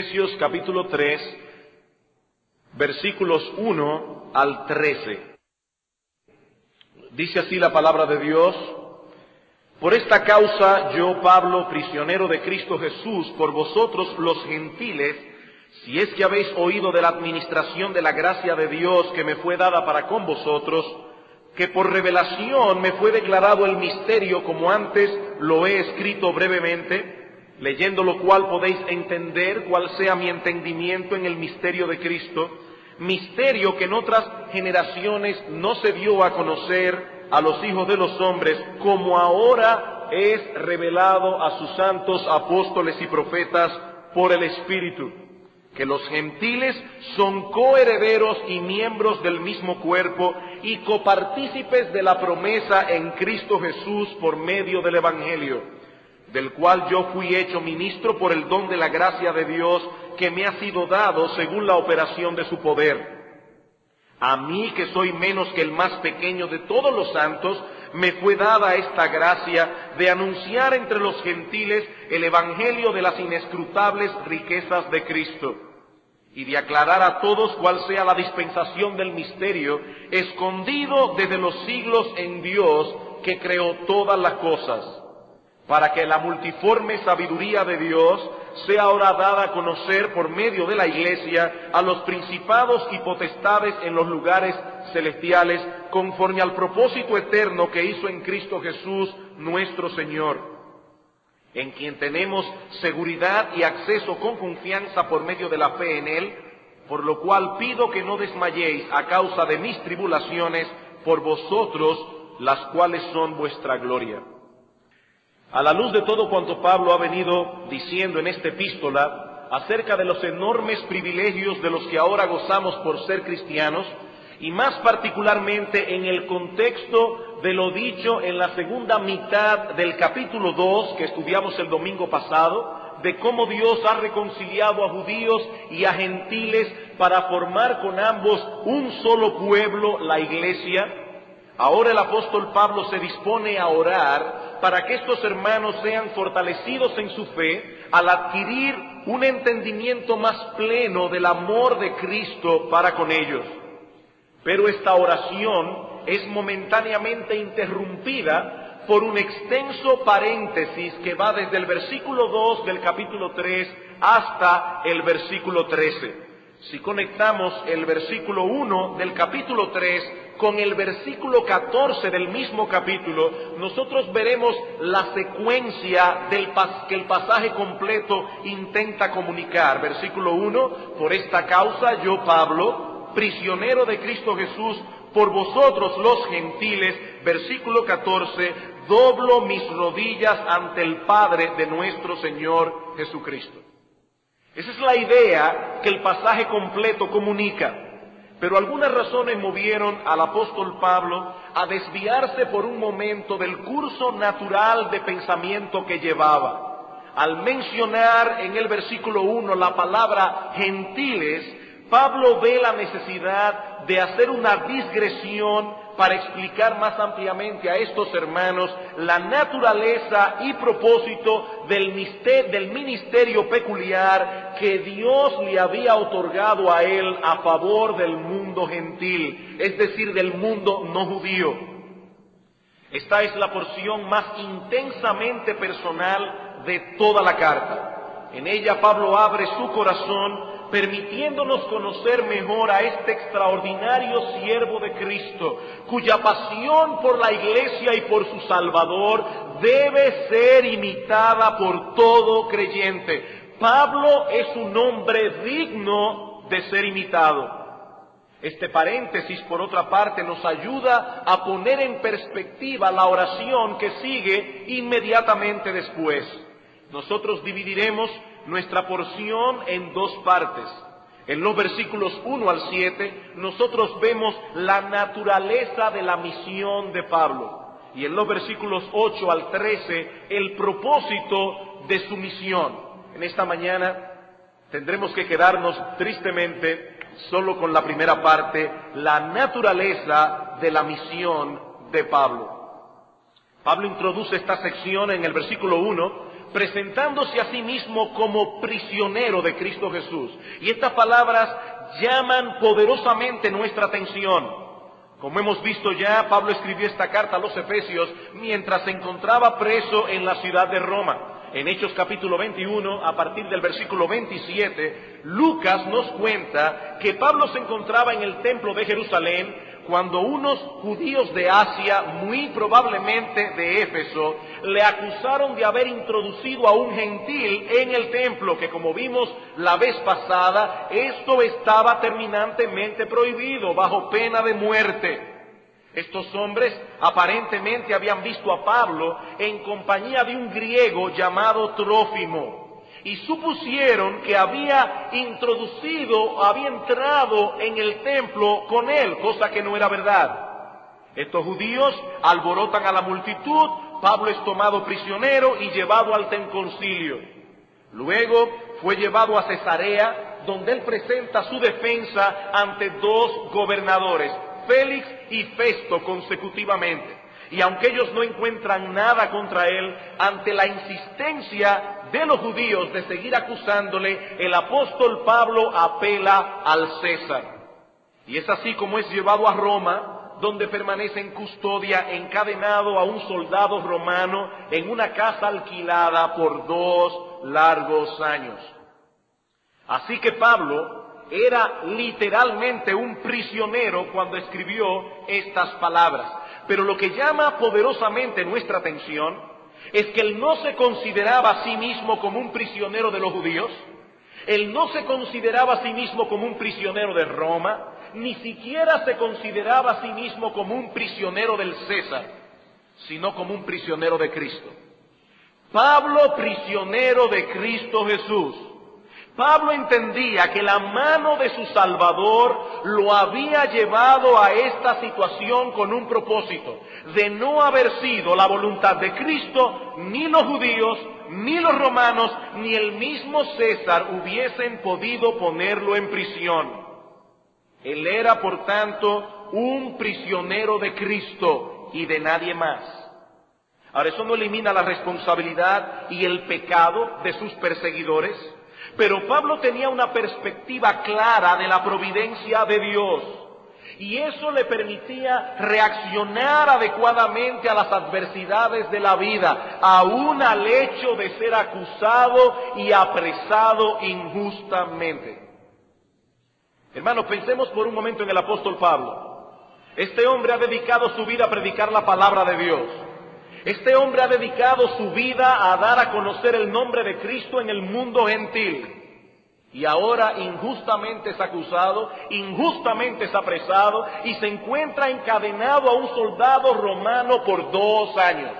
Efesios capítulo 3, versículos 1 al 13. Dice así la palabra de Dios, por esta causa yo, Pablo, prisionero de Cristo Jesús, por vosotros los gentiles, si es que habéis oído de la administración de la gracia de Dios que me fue dada para con vosotros, que por revelación me fue declarado el misterio como antes lo he escrito brevemente, leyendo lo cual podéis entender cuál sea mi entendimiento en el misterio de Cristo, misterio que en otras generaciones no se dio a conocer a los hijos de los hombres, como ahora es revelado a sus santos apóstoles y profetas por el Espíritu, que los gentiles son coherederos y miembros del mismo cuerpo y copartícipes de la promesa en Cristo Jesús por medio del Evangelio del cual yo fui hecho ministro por el don de la gracia de Dios que me ha sido dado según la operación de su poder. A mí, que soy menos que el más pequeño de todos los santos, me fue dada esta gracia de anunciar entre los gentiles el Evangelio de las inescrutables riquezas de Cristo y de aclarar a todos cuál sea la dispensación del misterio escondido desde los siglos en Dios que creó todas las cosas para que la multiforme sabiduría de Dios sea ahora dada a conocer por medio de la Iglesia a los principados y potestades en los lugares celestiales, conforme al propósito eterno que hizo en Cristo Jesús nuestro Señor, en quien tenemos seguridad y acceso con confianza por medio de la fe en Él, por lo cual pido que no desmayéis a causa de mis tribulaciones por vosotros, las cuales son vuestra gloria. A la luz de todo cuanto Pablo ha venido diciendo en esta epístola acerca de los enormes privilegios de los que ahora gozamos por ser cristianos, y más particularmente en el contexto de lo dicho en la segunda mitad del capítulo 2 que estudiamos el domingo pasado, de cómo Dios ha reconciliado a judíos y a gentiles para formar con ambos un solo pueblo, la iglesia, ahora el apóstol Pablo se dispone a orar para que estos hermanos sean fortalecidos en su fe al adquirir un entendimiento más pleno del amor de Cristo para con ellos. Pero esta oración es momentáneamente interrumpida por un extenso paréntesis que va desde el versículo 2 del capítulo 3 hasta el versículo 13. Si conectamos el versículo 1 del capítulo 3 con el versículo 14 del mismo capítulo, nosotros veremos la secuencia del que el pasaje completo intenta comunicar. Versículo 1, por esta causa yo, Pablo, prisionero de Cristo Jesús, por vosotros los gentiles, versículo 14, doblo mis rodillas ante el Padre de nuestro Señor Jesucristo. Esa es la idea que el pasaje completo comunica. Pero algunas razones movieron al apóstol Pablo a desviarse por un momento del curso natural de pensamiento que llevaba. Al mencionar en el versículo 1 la palabra gentiles, Pablo ve la necesidad de hacer una digresión para explicar más ampliamente a estos hermanos la naturaleza y propósito del ministerio peculiar que Dios le había otorgado a él a favor del mundo gentil, es decir, del mundo no judío. Esta es la porción más intensamente personal de toda la carta. En ella Pablo abre su corazón permitiéndonos conocer mejor a este extraordinario siervo de Cristo, cuya pasión por la iglesia y por su Salvador debe ser imitada por todo creyente. Pablo es un hombre digno de ser imitado. Este paréntesis, por otra parte, nos ayuda a poner en perspectiva la oración que sigue inmediatamente después. Nosotros dividiremos nuestra porción en dos partes. En los versículos 1 al 7, nosotros vemos la naturaleza de la misión de Pablo. Y en los versículos 8 al 13, el propósito de su misión. En esta mañana tendremos que quedarnos tristemente solo con la primera parte, la naturaleza de la misión de Pablo. Pablo introduce esta sección en el versículo 1 presentándose a sí mismo como prisionero de Cristo Jesús. Y estas palabras llaman poderosamente nuestra atención. Como hemos visto ya, Pablo escribió esta carta a los Efesios mientras se encontraba preso en la ciudad de Roma. En Hechos capítulo 21, a partir del versículo 27, Lucas nos cuenta que Pablo se encontraba en el templo de Jerusalén cuando unos judíos de Asia, muy probablemente de Éfeso, le acusaron de haber introducido a un gentil en el templo, que como vimos la vez pasada, esto estaba terminantemente prohibido bajo pena de muerte. Estos hombres aparentemente habían visto a Pablo en compañía de un griego llamado Trófimo y supusieron que había introducido, había entrado en el templo con él, cosa que no era verdad. Estos judíos alborotan a la multitud, Pablo es tomado prisionero y llevado al concilio. Luego fue llevado a Cesarea, donde él presenta su defensa ante dos gobernadores, Félix y Festo consecutivamente. Y aunque ellos no encuentran nada contra él, ante la insistencia de los judíos de seguir acusándole, el apóstol Pablo apela al César. Y es así como es llevado a Roma, donde permanece en custodia, encadenado a un soldado romano en una casa alquilada por dos largos años. Así que Pablo era literalmente un prisionero cuando escribió estas palabras. Pero lo que llama poderosamente nuestra atención es que él no se consideraba a sí mismo como un prisionero de los judíos, él no se consideraba a sí mismo como un prisionero de Roma, ni siquiera se consideraba a sí mismo como un prisionero del César, sino como un prisionero de Cristo. Pablo, prisionero de Cristo Jesús. Pablo entendía que la mano de su Salvador lo había llevado a esta situación con un propósito, de no haber sido la voluntad de Cristo, ni los judíos, ni los romanos, ni el mismo César hubiesen podido ponerlo en prisión. Él era, por tanto, un prisionero de Cristo y de nadie más. Ahora, eso no elimina la responsabilidad y el pecado de sus perseguidores, pero Pablo tenía una perspectiva clara de la providencia de Dios. Y eso le permitía reaccionar adecuadamente a las adversidades de la vida, aún al hecho de ser acusado y apresado injustamente. Hermanos, pensemos por un momento en el apóstol Pablo. Este hombre ha dedicado su vida a predicar la palabra de Dios. Este hombre ha dedicado su vida a dar a conocer el nombre de Cristo en el mundo gentil. Y ahora injustamente es acusado, injustamente es apresado y se encuentra encadenado a un soldado romano por dos años.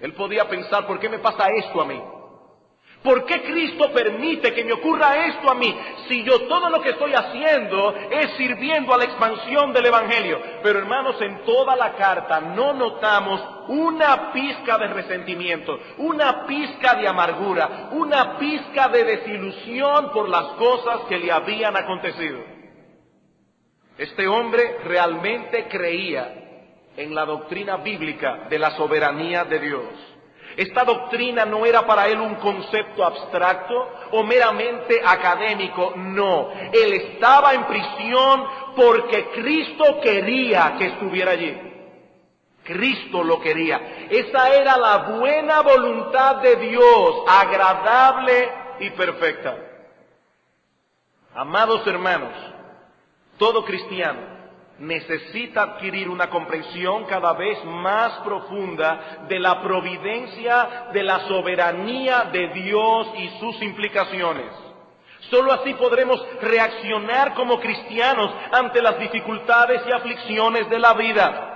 Él podía pensar, ¿por qué me pasa esto a mí? ¿Por qué Cristo permite que me ocurra esto a mí si yo todo lo que estoy haciendo es sirviendo a la expansión del Evangelio? Pero hermanos, en toda la carta no notamos una pizca de resentimiento, una pizca de amargura, una pizca de desilusión por las cosas que le habían acontecido. Este hombre realmente creía en la doctrina bíblica de la soberanía de Dios. Esta doctrina no era para él un concepto abstracto o meramente académico, no. Él estaba en prisión porque Cristo quería que estuviera allí. Cristo lo quería. Esa era la buena voluntad de Dios, agradable y perfecta. Amados hermanos, todo cristiano necesita adquirir una comprensión cada vez más profunda de la providencia, de la soberanía de Dios y sus implicaciones. Solo así podremos reaccionar como cristianos ante las dificultades y aflicciones de la vida.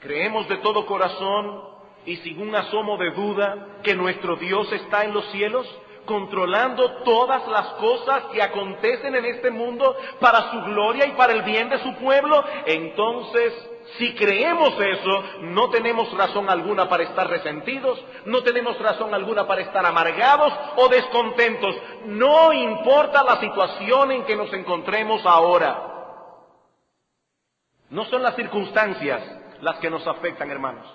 Creemos de todo corazón y sin un asomo de duda que nuestro Dios está en los cielos controlando todas las cosas que acontecen en este mundo para su gloria y para el bien de su pueblo, entonces si creemos eso, no tenemos razón alguna para estar resentidos, no tenemos razón alguna para estar amargados o descontentos. No importa la situación en que nos encontremos ahora. No son las circunstancias las que nos afectan, hermanos.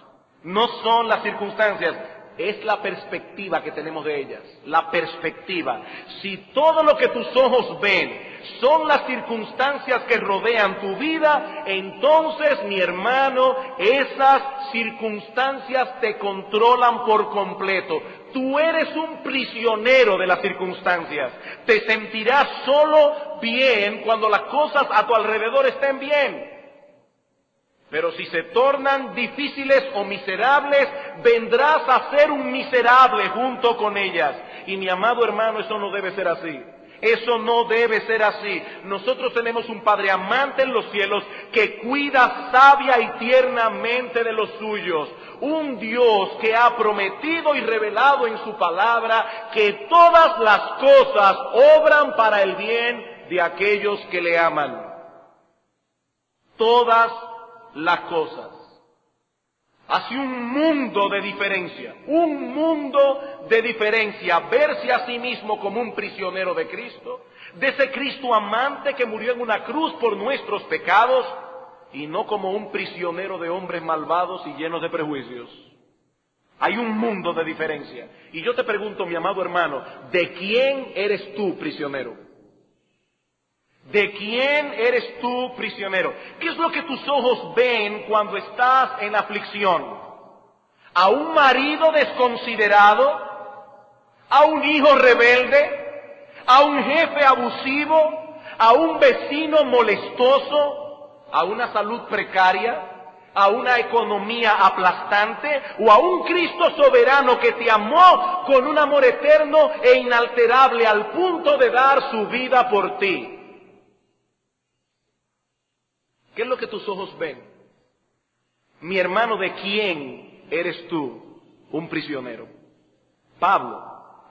No son las circunstancias es la perspectiva que tenemos de ellas, la perspectiva. Si todo lo que tus ojos ven son las circunstancias que rodean tu vida, entonces, mi hermano, esas circunstancias te controlan por completo. Tú eres un prisionero de las circunstancias. Te sentirás solo bien cuando las cosas a tu alrededor estén bien. Pero si se tornan difíciles o miserables, vendrás a ser un miserable junto con ellas. Y mi amado hermano, eso no debe ser así. Eso no debe ser así. Nosotros tenemos un Padre amante en los cielos que cuida sabia y tiernamente de los suyos. Un Dios que ha prometido y revelado en su palabra que todas las cosas obran para el bien de aquellos que le aman. Todas las cosas. Hace un mundo de diferencia, un mundo de diferencia, verse a sí mismo como un prisionero de Cristo, de ese Cristo amante que murió en una cruz por nuestros pecados, y no como un prisionero de hombres malvados y llenos de prejuicios. Hay un mundo de diferencia. Y yo te pregunto, mi amado hermano, ¿de quién eres tú prisionero? ¿De quién eres tú prisionero? ¿Qué es lo que tus ojos ven cuando estás en aflicción? ¿A un marido desconsiderado? ¿A un hijo rebelde? ¿A un jefe abusivo? ¿A un vecino molestoso? ¿A una salud precaria? ¿A una economía aplastante? ¿O a un Cristo soberano que te amó con un amor eterno e inalterable al punto de dar su vida por ti? ¿Qué es lo que tus ojos ven? Mi hermano, ¿de quién eres tú un prisionero? Pablo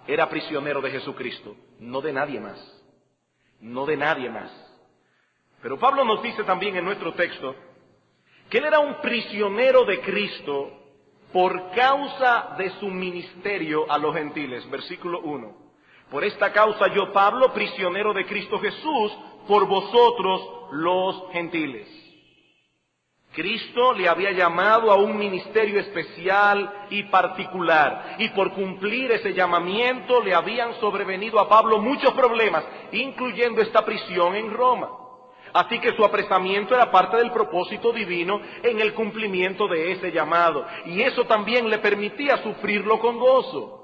era prisionero de Jesucristo, no de nadie más, no de nadie más. Pero Pablo nos dice también en nuestro texto que él era un prisionero de Cristo por causa de su ministerio a los gentiles. Versículo 1. Por esta causa yo, Pablo, prisionero de Cristo Jesús, por vosotros los gentiles. Cristo le había llamado a un ministerio especial y particular, y por cumplir ese llamamiento le habían sobrevenido a Pablo muchos problemas, incluyendo esta prisión en Roma. Así que su apresamiento era parte del propósito divino en el cumplimiento de ese llamado, y eso también le permitía sufrirlo con gozo.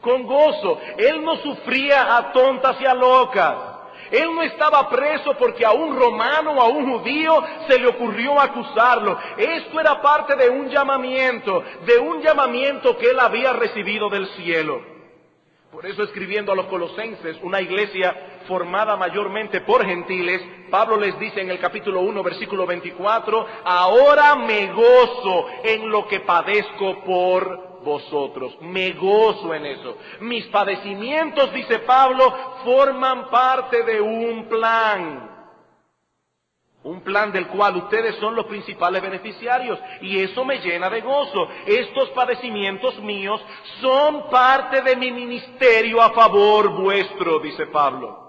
Con gozo. Él no sufría a tontas y a locas. Él no estaba preso porque a un romano o a un judío se le ocurrió acusarlo. Esto era parte de un llamamiento, de un llamamiento que él había recibido del cielo. Por eso escribiendo a los colosenses, una iglesia formada mayormente por gentiles, Pablo les dice en el capítulo 1, versículo 24, ahora me gozo en lo que padezco por vosotros. Me gozo en eso. Mis padecimientos, dice Pablo, forman parte de un plan. Un plan del cual ustedes son los principales beneficiarios. Y eso me llena de gozo. Estos padecimientos míos son parte de mi ministerio a favor vuestro, dice Pablo.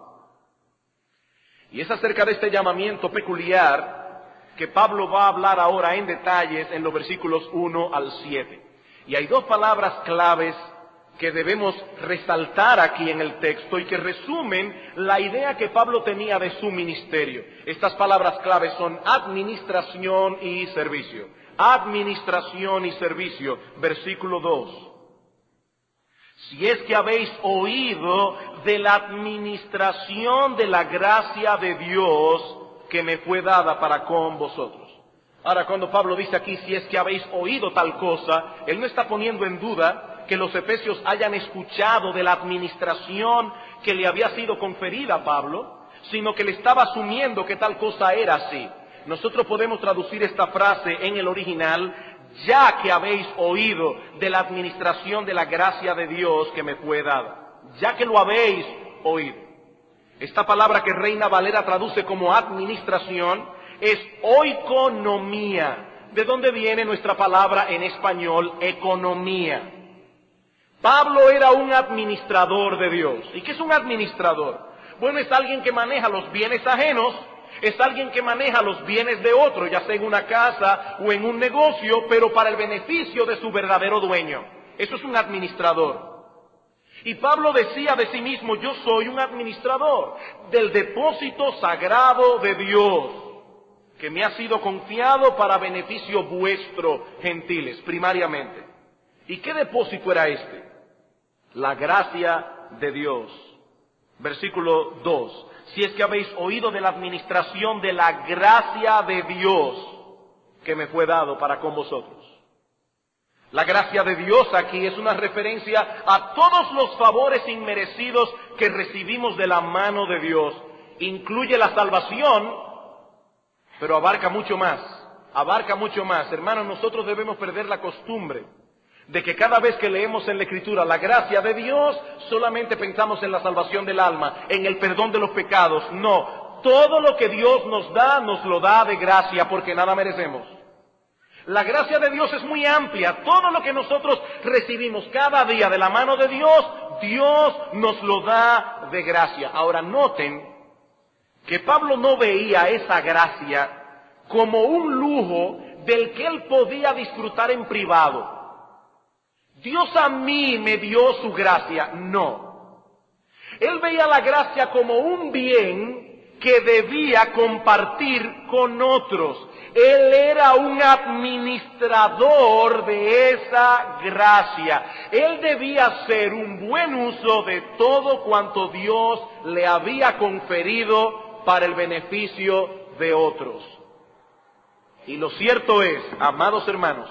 Y es acerca de este llamamiento peculiar que Pablo va a hablar ahora en detalles en los versículos 1 al 7. Y hay dos palabras claves que debemos resaltar aquí en el texto y que resumen la idea que Pablo tenía de su ministerio. Estas palabras claves son administración y servicio. Administración y servicio, versículo 2. si es que habéis oído de la administración de la gracia de Dios que me fue dada para con vosotros. Ahora, cuando Pablo dice aquí, si es que habéis oído tal cosa, él no está poniendo en duda que los efesios hayan escuchado de la administración que le había sido conferida a Pablo, sino que le estaba asumiendo que tal cosa era así. Nosotros podemos traducir esta frase en el original, ya que habéis oído de la administración de la gracia de Dios que me fue dada, ya que lo habéis oído. Esta palabra que Reina Valera traduce como administración es oikonomía. ¿De dónde viene nuestra palabra en español economía? Pablo era un administrador de Dios. ¿Y qué es un administrador? Bueno, es alguien que maneja los bienes ajenos, es alguien que maneja los bienes de otro, ya sea en una casa o en un negocio, pero para el beneficio de su verdadero dueño. Eso es un administrador. Y Pablo decía de sí mismo, yo soy un administrador del depósito sagrado de Dios, que me ha sido confiado para beneficio vuestro, gentiles, primariamente. ¿Y qué depósito era este? La gracia de Dios. Versículo 2. Si es que habéis oído de la administración de la gracia de Dios que me fue dado para con vosotros. La gracia de Dios aquí es una referencia a todos los favores inmerecidos que recibimos de la mano de Dios. Incluye la salvación, pero abarca mucho más. Abarca mucho más. Hermanos, nosotros debemos perder la costumbre de que cada vez que leemos en la Escritura la gracia de Dios, solamente pensamos en la salvación del alma, en el perdón de los pecados. No, todo lo que Dios nos da, nos lo da de gracia porque nada merecemos. La gracia de Dios es muy amplia. Todo lo que nosotros recibimos cada día de la mano de Dios, Dios nos lo da de gracia. Ahora noten que Pablo no veía esa gracia como un lujo del que él podía disfrutar en privado. Dios a mí me dio su gracia. No. Él veía la gracia como un bien que debía compartir con otros. Él era un administrador de esa gracia. Él debía hacer un buen uso de todo cuanto Dios le había conferido para el beneficio de otros. Y lo cierto es, amados hermanos,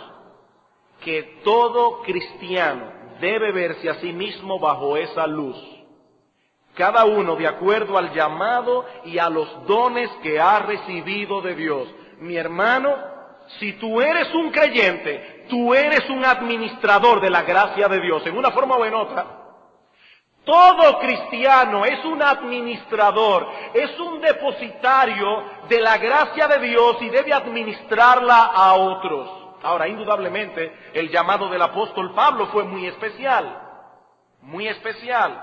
que todo cristiano debe verse a sí mismo bajo esa luz. Cada uno de acuerdo al llamado y a los dones que ha recibido de Dios mi hermano, si tú eres un creyente, tú eres un administrador de la gracia de Dios, en una forma o en otra. Todo cristiano es un administrador, es un depositario de la gracia de Dios y debe administrarla a otros. Ahora, indudablemente, el llamado del apóstol Pablo fue muy especial, muy especial.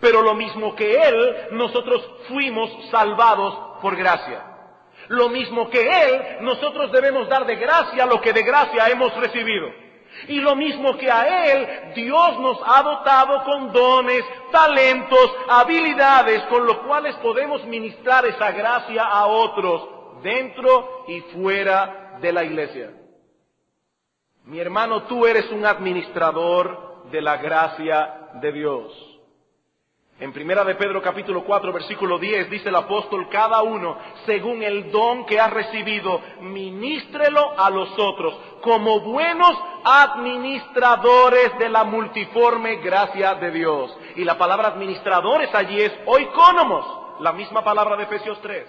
Pero lo mismo que él, nosotros fuimos salvados por gracia. Lo mismo que Él, nosotros debemos dar de gracia lo que de gracia hemos recibido. Y lo mismo que a Él, Dios nos ha dotado con dones, talentos, habilidades con los cuales podemos ministrar esa gracia a otros, dentro y fuera de la iglesia. Mi hermano, tú eres un administrador de la gracia de Dios. En primera de Pedro capítulo 4 versículo 10 dice el apóstol, cada uno según el don que ha recibido, ministrelo a los otros como buenos administradores de la multiforme gracia de Dios. Y la palabra administradores allí es oikónomos, la misma palabra de Efesios 3.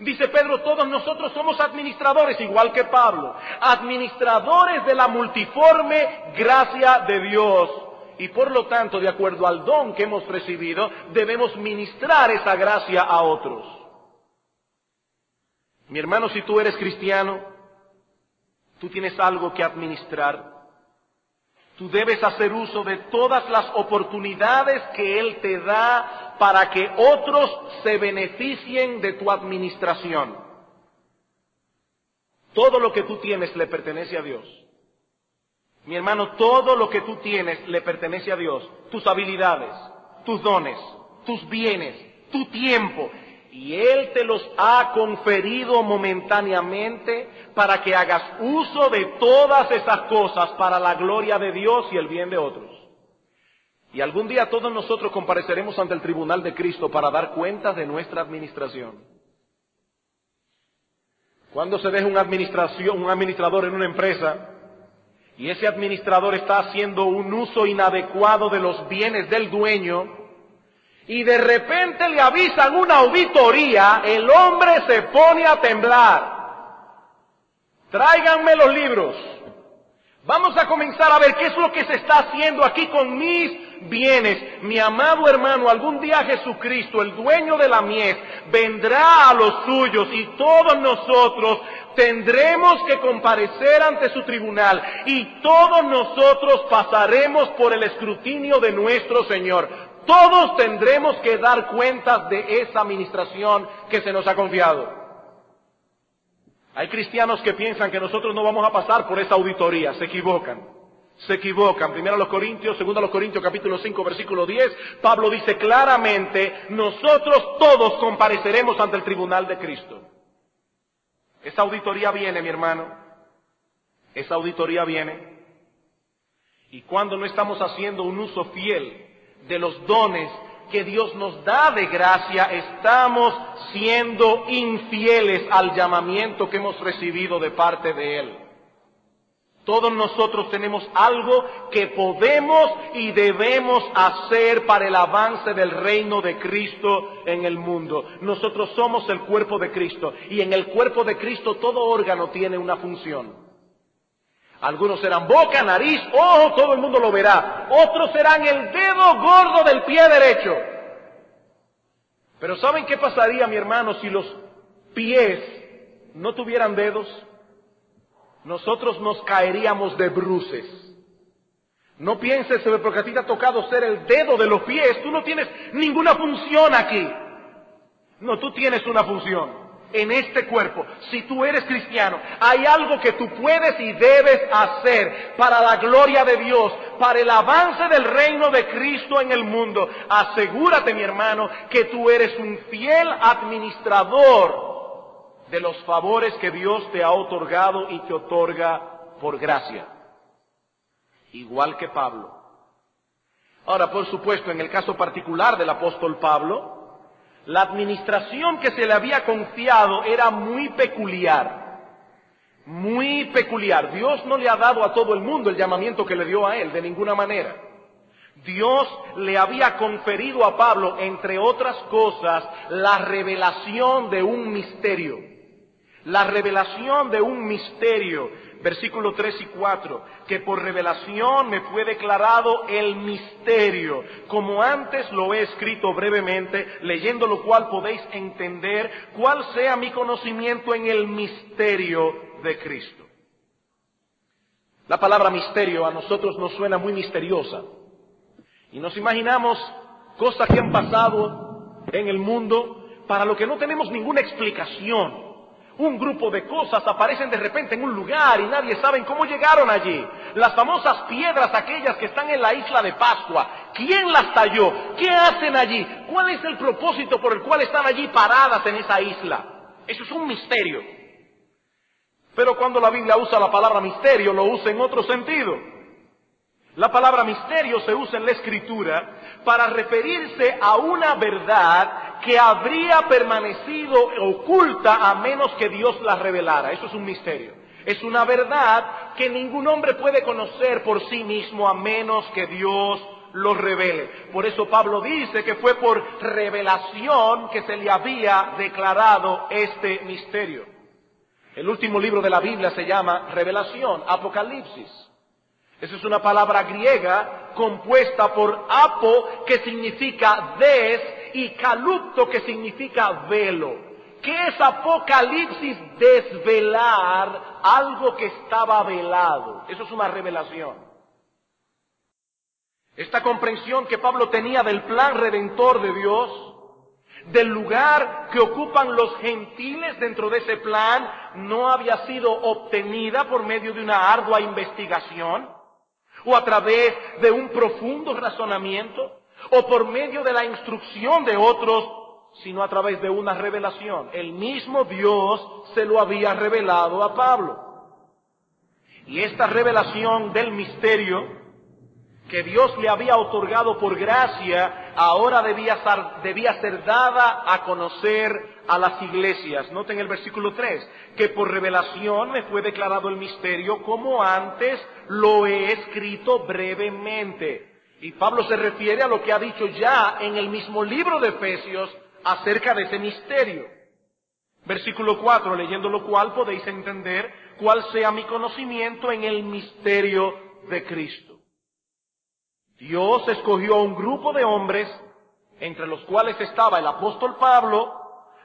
Dice Pedro, todos nosotros somos administradores, igual que Pablo, administradores de la multiforme gracia de Dios y por lo tanto, de acuerdo al don que hemos recibido, debemos ministrar esa gracia a otros. Mi hermano, si tú eres cristiano, tú tienes algo que administrar. Tú debes hacer uso de todas las oportunidades que Él te da para que otros se beneficien de tu administración. Todo lo que tú tienes le pertenece a Dios. Mi hermano, todo lo que tú tienes le pertenece a Dios. Tus habilidades, tus dones, tus bienes, tu tiempo. Y Él te los ha conferido momentáneamente para que hagas uso de todas esas cosas para la gloria de Dios y el bien de otros. Y algún día todos nosotros compareceremos ante el tribunal de Cristo para dar cuentas de nuestra administración. Cuando se deja un, administración, un administrador en una empresa y ese administrador está haciendo un uso inadecuado de los bienes del dueño y de repente le avisan una auditoría, el hombre se pone a temblar. Tráiganme los libros. Vamos a comenzar a ver qué es lo que se está haciendo aquí con mis bienes. Mi amado hermano, algún día Jesucristo, el dueño de la mies, vendrá a los suyos y todos nosotros tendremos que comparecer ante su tribunal y todos nosotros pasaremos por el escrutinio de nuestro Señor. Todos tendremos que dar cuentas de esa administración que se nos ha confiado. Hay cristianos que piensan que nosotros no vamos a pasar por esa auditoría, se equivocan. Se equivocan. Primero a los Corintios, segundo a los Corintios capítulo 5 versículo 10, Pablo dice claramente, nosotros todos compareceremos ante el tribunal de Cristo. Esa auditoría viene, mi hermano. Esa auditoría viene. Y cuando no estamos haciendo un uso fiel de los dones que Dios nos da de gracia, estamos siendo infieles al llamamiento que hemos recibido de parte de Él. Todos nosotros tenemos algo que podemos y debemos hacer para el avance del reino de Cristo en el mundo. Nosotros somos el cuerpo de Cristo y en el cuerpo de Cristo todo órgano tiene una función. Algunos serán boca, nariz, ojo, todo el mundo lo verá. Otros serán el dedo gordo del pie derecho. Pero ¿saben qué pasaría, mi hermano, si los pies no tuvieran dedos? Nosotros nos caeríamos de bruces. No pienses, porque a ti te ha tocado ser el dedo de los pies. Tú no tienes ninguna función aquí. No, tú tienes una función en este cuerpo, si tú eres cristiano, hay algo que tú puedes y debes hacer para la gloria de Dios, para el avance del reino de Cristo en el mundo. Asegúrate, mi hermano, que tú eres un fiel administrador de los favores que Dios te ha otorgado y te otorga por gracia. Igual que Pablo. Ahora, por supuesto, en el caso particular del apóstol Pablo, la administración que se le había confiado era muy peculiar, muy peculiar. Dios no le ha dado a todo el mundo el llamamiento que le dio a él, de ninguna manera. Dios le había conferido a Pablo, entre otras cosas, la revelación de un misterio. La revelación de un misterio versículo 3 y 4, que por revelación me fue declarado el misterio, como antes lo he escrito brevemente, leyendo lo cual podéis entender cuál sea mi conocimiento en el misterio de Cristo. La palabra misterio a nosotros nos suena muy misteriosa. Y nos imaginamos cosas que han pasado en el mundo para lo que no tenemos ninguna explicación un grupo de cosas aparecen de repente en un lugar y nadie sabe cómo llegaron allí. Las famosas piedras aquellas que están en la isla de Pascua. ¿Quién las talló? ¿Qué hacen allí? ¿Cuál es el propósito por el cual están allí paradas en esa isla? Eso es un misterio. Pero cuando la Biblia usa la palabra misterio, lo usa en otro sentido. La palabra misterio se usa en la escritura para referirse a una verdad que habría permanecido oculta a menos que Dios la revelara. Eso es un misterio. Es una verdad que ningún hombre puede conocer por sí mismo a menos que Dios lo revele. Por eso Pablo dice que fue por revelación que se le había declarado este misterio. El último libro de la Biblia se llama Revelación, Apocalipsis. Esa es una palabra griega compuesta por apo, que significa des, y calupto, que significa velo. ¿Qué es Apocalipsis? Desvelar algo que estaba velado. Eso es una revelación. Esta comprensión que Pablo tenía del plan redentor de Dios, del lugar que ocupan los gentiles dentro de ese plan, no había sido obtenida por medio de una ardua investigación o a través de un profundo razonamiento o por medio de la instrucción de otros, sino a través de una revelación. El mismo Dios se lo había revelado a Pablo. Y esta revelación del misterio que Dios le había otorgado por gracia, ahora debía ser, debía ser dada a conocer a las iglesias. Noten el versículo 3, que por revelación me fue declarado el misterio como antes lo he escrito brevemente. Y Pablo se refiere a lo que ha dicho ya en el mismo libro de Efesios acerca de ese misterio. Versículo 4, leyendo lo cual podéis entender cuál sea mi conocimiento en el misterio de Cristo. Dios escogió a un grupo de hombres, entre los cuales estaba el apóstol Pablo,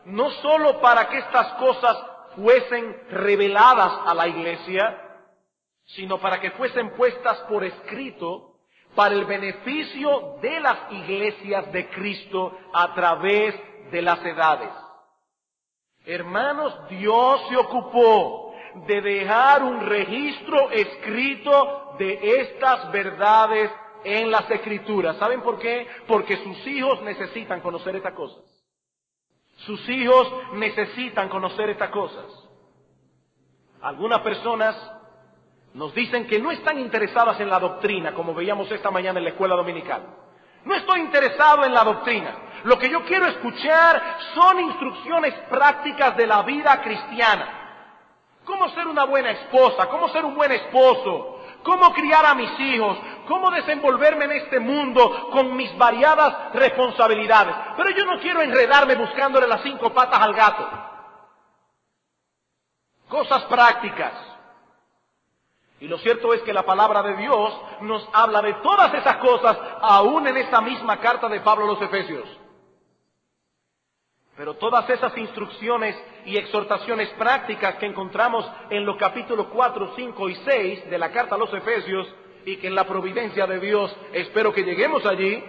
no sólo para que estas cosas fuesen reveladas a la iglesia, sino para que fuesen puestas por escrito para el beneficio de las iglesias de Cristo a través de las edades. Hermanos, Dios se ocupó de dejar un registro escrito de estas verdades en las escrituras. ¿Saben por qué? Porque sus hijos necesitan conocer estas cosas. Sus hijos necesitan conocer estas cosas. Algunas personas nos dicen que no están interesadas en la doctrina, como veíamos esta mañana en la escuela dominical. No estoy interesado en la doctrina. Lo que yo quiero escuchar son instrucciones prácticas de la vida cristiana. Cómo ser una buena esposa, cómo ser un buen esposo, cómo criar a mis hijos, cómo desenvolverme en este mundo con mis variadas responsabilidades. Pero yo no quiero enredarme buscándole las cinco patas al gato. Cosas prácticas. Y lo cierto es que la palabra de Dios nos habla de todas esas cosas, aún en esta misma carta de Pablo a los Efesios. Pero todas esas instrucciones y exhortaciones prácticas que encontramos en los capítulos 4, 5 y 6 de la carta a los Efesios, y que en la providencia de Dios espero que lleguemos allí,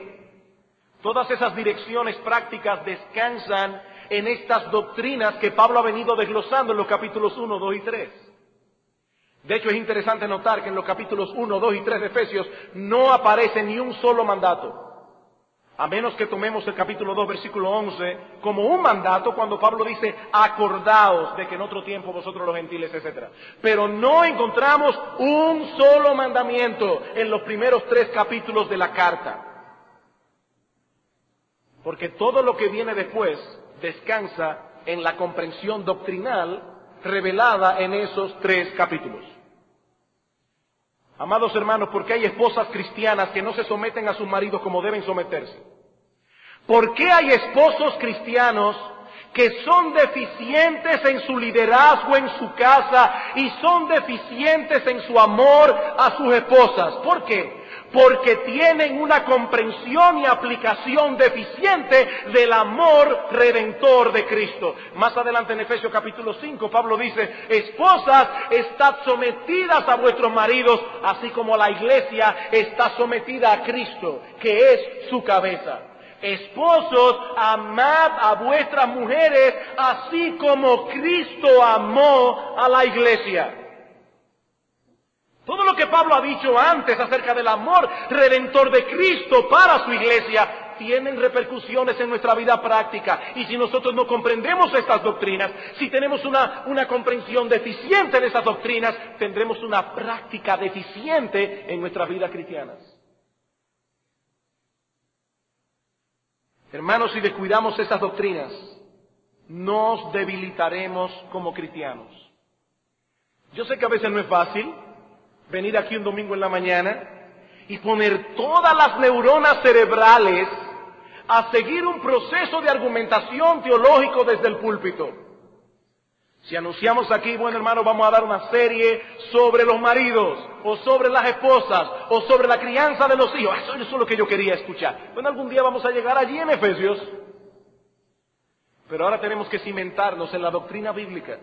todas esas direcciones prácticas descansan en estas doctrinas que Pablo ha venido desglosando en los capítulos 1, 2 y 3. De hecho, es interesante notar que en los capítulos 1, 2 y 3 de Efesios no aparece ni un solo mandato. A menos que tomemos el capítulo 2, versículo 11, como un mandato cuando Pablo dice, acordaos de que en otro tiempo vosotros los gentiles, etc. Pero no encontramos un solo mandamiento en los primeros tres capítulos de la carta. Porque todo lo que viene después descansa en la comprensión doctrinal revelada en esos tres capítulos. Amados hermanos, ¿por qué hay esposas cristianas que no se someten a sus maridos como deben someterse? ¿Por qué hay esposos cristianos que son deficientes en su liderazgo en su casa y son deficientes en su amor a sus esposas? ¿Por qué? Porque tienen una comprensión y aplicación deficiente del amor redentor de Cristo. Más adelante en Efesios capítulo 5, Pablo dice, esposas, estad sometidas a vuestros maridos, así como la iglesia está sometida a Cristo, que es su cabeza. Esposos, amad a vuestras mujeres, así como Cristo amó a la iglesia. Todo lo que Pablo ha dicho antes acerca del amor redentor de Cristo para su iglesia tienen repercusiones en nuestra vida práctica. Y si nosotros no comprendemos estas doctrinas, si tenemos una, una comprensión deficiente de esas doctrinas, tendremos una práctica deficiente en nuestras vidas cristianas. Hermanos, si descuidamos esas doctrinas, nos debilitaremos como cristianos. Yo sé que a veces no es fácil, venir aquí un domingo en la mañana y poner todas las neuronas cerebrales a seguir un proceso de argumentación teológico desde el púlpito. Si anunciamos aquí, bueno hermano, vamos a dar una serie sobre los maridos, o sobre las esposas, o sobre la crianza de los hijos. Eso, es lo que yo quería escuchar. Bueno, algún día vamos a llegar allí en Efesios. Pero ahora tenemos que cimentarnos en la doctrina bíblica.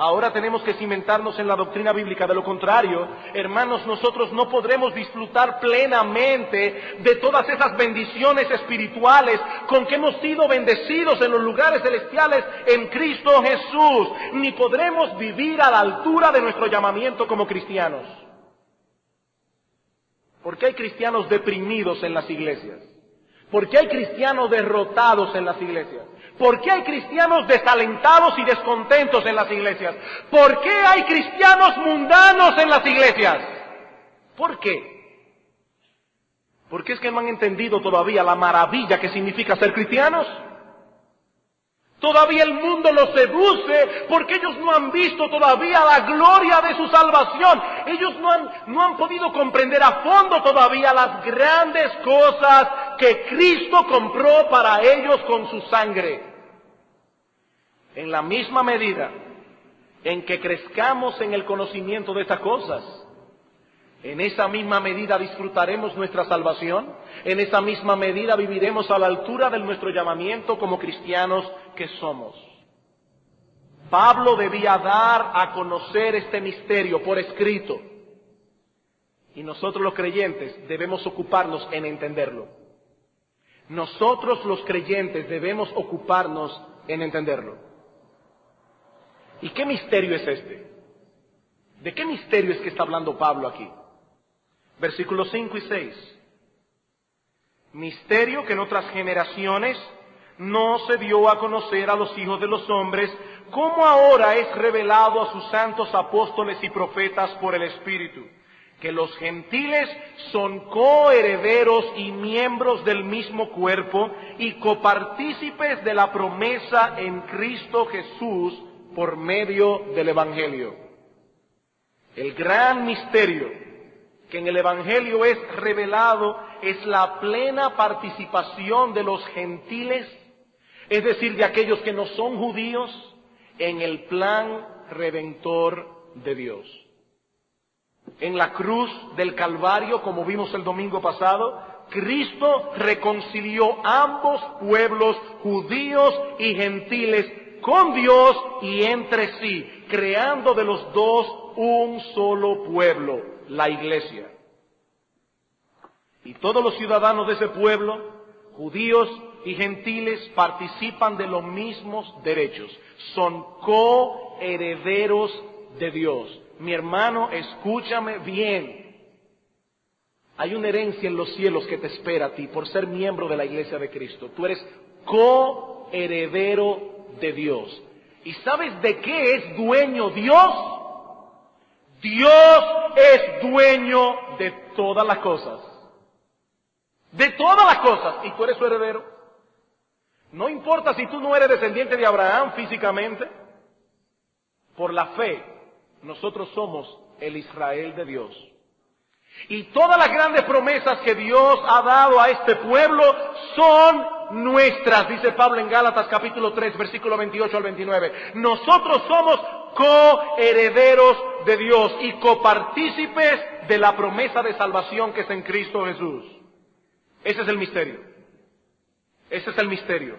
Ahora tenemos que cimentarnos en la doctrina bíblica. De lo contrario, hermanos, nosotros no podremos disfrutar plenamente de todas esas bendiciones espirituales con que hemos sido bendecidos en los lugares celestiales en Cristo Jesús. Ni podremos vivir a la altura de nuestro llamamiento como cristianos. Porque hay cristianos deprimidos en las iglesias. Porque hay cristianos derrotados en las iglesias. ¿Por qué hay cristianos desalentados y descontentos en las iglesias? ¿Por qué hay cristianos mundanos en las iglesias? ¿Por qué? Porque es que no han entendido todavía la maravilla que significa ser cristianos. Todavía el mundo los seduce porque ellos no han visto todavía la gloria de su salvación. Ellos no han, no han podido comprender a fondo todavía las grandes cosas que Cristo compró para ellos con su sangre. En la misma medida en que crezcamos en el conocimiento de estas cosas, en esa misma medida disfrutaremos nuestra salvación, en esa misma medida viviremos a la altura de nuestro llamamiento como cristianos que somos. Pablo debía dar a conocer este misterio por escrito y nosotros los creyentes debemos ocuparnos en entenderlo. Nosotros los creyentes debemos ocuparnos en entenderlo. ¿Y qué misterio es este? ¿De qué misterio es que está hablando Pablo aquí? Versículos 5 y 6. Misterio que en otras generaciones no se dio a conocer a los hijos de los hombres, como ahora es revelado a sus santos apóstoles y profetas por el Espíritu, que los gentiles son coherederos y miembros del mismo cuerpo y copartícipes de la promesa en Cristo Jesús por medio del Evangelio. El gran misterio que en el Evangelio es revelado es la plena participación de los gentiles, es decir, de aquellos que no son judíos, en el plan redentor de Dios. En la cruz del Calvario, como vimos el domingo pasado, Cristo reconcilió ambos pueblos, judíos y gentiles, con Dios y entre sí, creando de los dos un solo pueblo, la iglesia. Y todos los ciudadanos de ese pueblo, judíos y gentiles, participan de los mismos derechos. Son coherederos de Dios. Mi hermano, escúchame bien. Hay una herencia en los cielos que te espera a ti por ser miembro de la iglesia de Cristo. Tú eres coheredero de Dios. ¿Y sabes de qué es dueño Dios? Dios es dueño de todas las cosas. De todas las cosas. Y tú eres su heredero. No importa si tú no eres descendiente de Abraham físicamente. Por la fe, nosotros somos el Israel de Dios. Y todas las grandes promesas que Dios ha dado a este pueblo son nuestras, dice Pablo en Gálatas capítulo 3, versículo 28 al 29. Nosotros somos coherederos de Dios y copartícipes de la promesa de salvación que es en Cristo Jesús. Ese es el misterio. Ese es el misterio.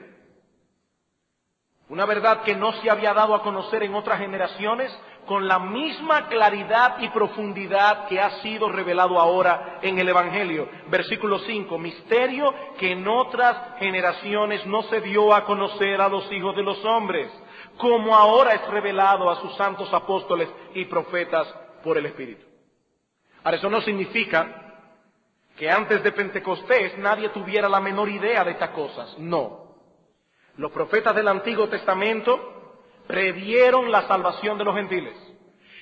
Una verdad que no se había dado a conocer en otras generaciones con la misma claridad y profundidad que ha sido revelado ahora en el Evangelio. Versículo 5, misterio que en otras generaciones no se dio a conocer a los hijos de los hombres, como ahora es revelado a sus santos apóstoles y profetas por el Espíritu. Ahora, eso no significa que antes de Pentecostés nadie tuviera la menor idea de estas cosas. No. Los profetas del Antiguo Testamento previeron la salvación de los gentiles.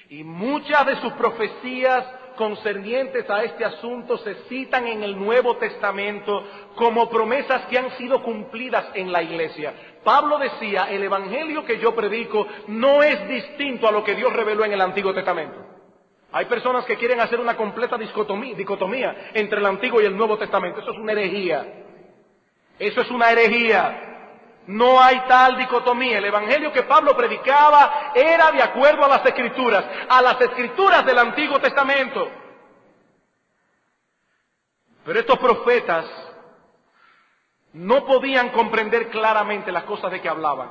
Y muchas de sus profecías concernientes a este asunto se citan en el Nuevo Testamento como promesas que han sido cumplidas en la iglesia. Pablo decía, el Evangelio que yo predico no es distinto a lo que Dios reveló en el Antiguo Testamento. Hay personas que quieren hacer una completa dicotomía, dicotomía entre el Antiguo y el Nuevo Testamento. Eso es una herejía. Eso es una herejía. No hay tal dicotomía. El evangelio que Pablo predicaba era de acuerdo a las escrituras, a las escrituras del Antiguo Testamento. Pero estos profetas no podían comprender claramente las cosas de que hablaban.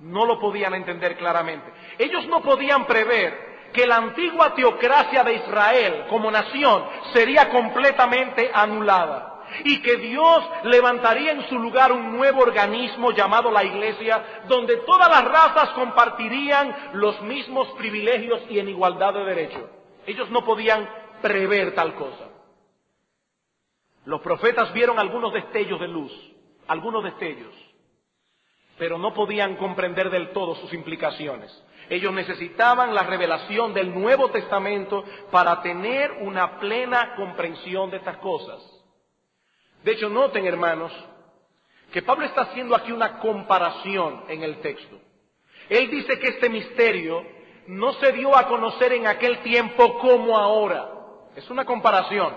No lo podían entender claramente. Ellos no podían prever que la antigua teocracia de Israel como nación sería completamente anulada y que Dios levantaría en su lugar un nuevo organismo llamado la Iglesia, donde todas las razas compartirían los mismos privilegios y en igualdad de derecho. Ellos no podían prever tal cosa. Los profetas vieron algunos destellos de luz, algunos destellos, pero no podían comprender del todo sus implicaciones. Ellos necesitaban la revelación del Nuevo Testamento para tener una plena comprensión de estas cosas. De hecho, noten, hermanos, que Pablo está haciendo aquí una comparación en el texto. Él dice que este misterio no se dio a conocer en aquel tiempo como ahora. Es una comparación.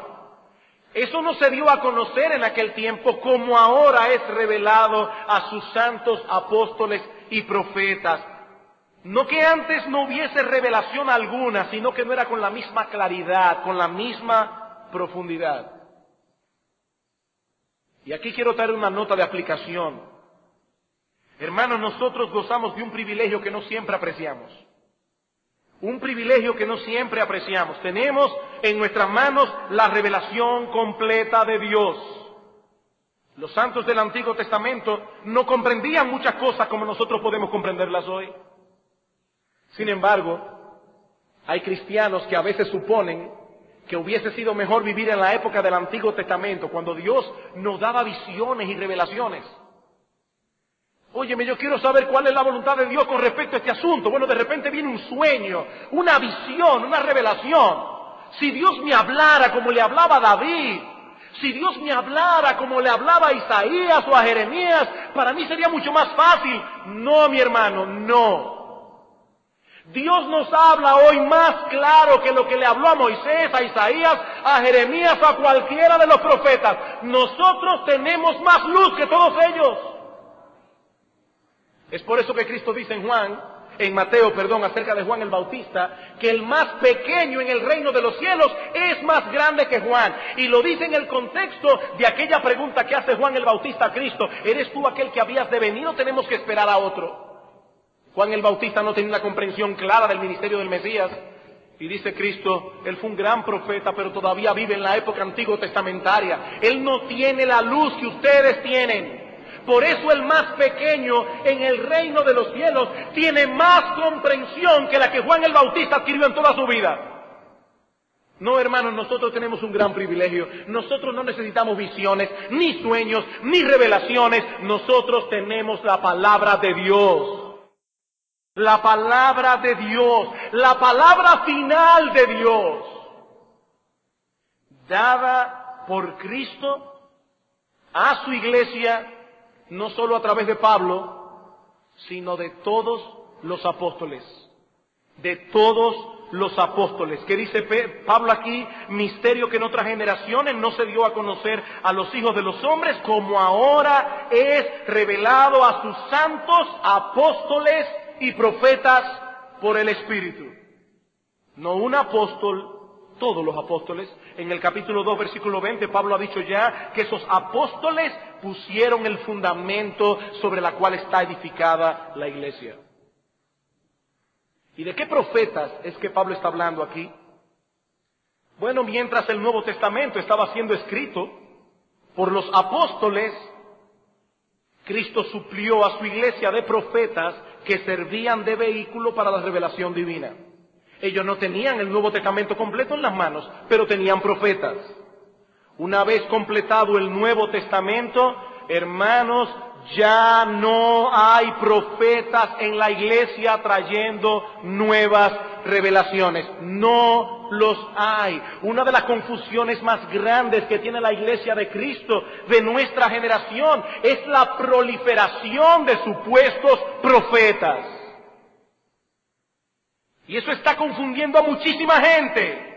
Eso no se dio a conocer en aquel tiempo como ahora es revelado a sus santos apóstoles y profetas. No que antes no hubiese revelación alguna, sino que no era con la misma claridad, con la misma profundidad. Y aquí quiero traer una nota de aplicación. Hermanos, nosotros gozamos de un privilegio que no siempre apreciamos. Un privilegio que no siempre apreciamos. Tenemos en nuestras manos la revelación completa de Dios. Los santos del Antiguo Testamento no comprendían muchas cosas como nosotros podemos comprenderlas hoy. Sin embargo, hay cristianos que a veces suponen que hubiese sido mejor vivir en la época del Antiguo Testamento, cuando Dios nos daba visiones y revelaciones. Óyeme, yo quiero saber cuál es la voluntad de Dios con respecto a este asunto. Bueno, de repente viene un sueño, una visión, una revelación. Si Dios me hablara como le hablaba David, si Dios me hablara como le hablaba a Isaías o a Jeremías, para mí sería mucho más fácil. No, mi hermano, no. Dios nos habla hoy más claro que lo que le habló a Moisés, a Isaías, a Jeremías, a cualquiera de los profetas. Nosotros tenemos más luz que todos ellos. Es por eso que Cristo dice en Juan, en Mateo, perdón, acerca de Juan el Bautista, que el más pequeño en el reino de los cielos es más grande que Juan. Y lo dice en el contexto de aquella pregunta que hace Juan el Bautista a Cristo, ¿eres tú aquel que habías de venir o tenemos que esperar a otro? Juan el Bautista no tenía una comprensión clara del ministerio del Mesías. Y dice Cristo, Él fue un gran profeta, pero todavía vive en la época antiguo testamentaria. Él no tiene la luz que ustedes tienen. Por eso el más pequeño en el reino de los cielos tiene más comprensión que la que Juan el Bautista adquirió en toda su vida. No, hermanos, nosotros tenemos un gran privilegio. Nosotros no necesitamos visiones, ni sueños, ni revelaciones. Nosotros tenemos la palabra de Dios. La palabra de Dios, la palabra final de Dios, dada por Cristo a su iglesia, no solo a través de Pablo, sino de todos los apóstoles, de todos los apóstoles. ¿Qué dice Pablo aquí? Misterio que en otras generaciones no se dio a conocer a los hijos de los hombres, como ahora es revelado a sus santos apóstoles y profetas por el Espíritu. No un apóstol, todos los apóstoles. En el capítulo 2, versículo 20, Pablo ha dicho ya que esos apóstoles pusieron el fundamento sobre la cual está edificada la iglesia. ¿Y de qué profetas es que Pablo está hablando aquí? Bueno, mientras el Nuevo Testamento estaba siendo escrito por los apóstoles, Cristo suplió a su iglesia de profetas que servían de vehículo para la revelación divina. Ellos no tenían el Nuevo Testamento completo en las manos, pero tenían profetas. Una vez completado el Nuevo Testamento, hermanos, ya no hay profetas en la iglesia trayendo nuevas revelaciones. No los hay. Una de las confusiones más grandes que tiene la iglesia de Cristo de nuestra generación es la proliferación de supuestos profetas. Y eso está confundiendo a muchísima gente.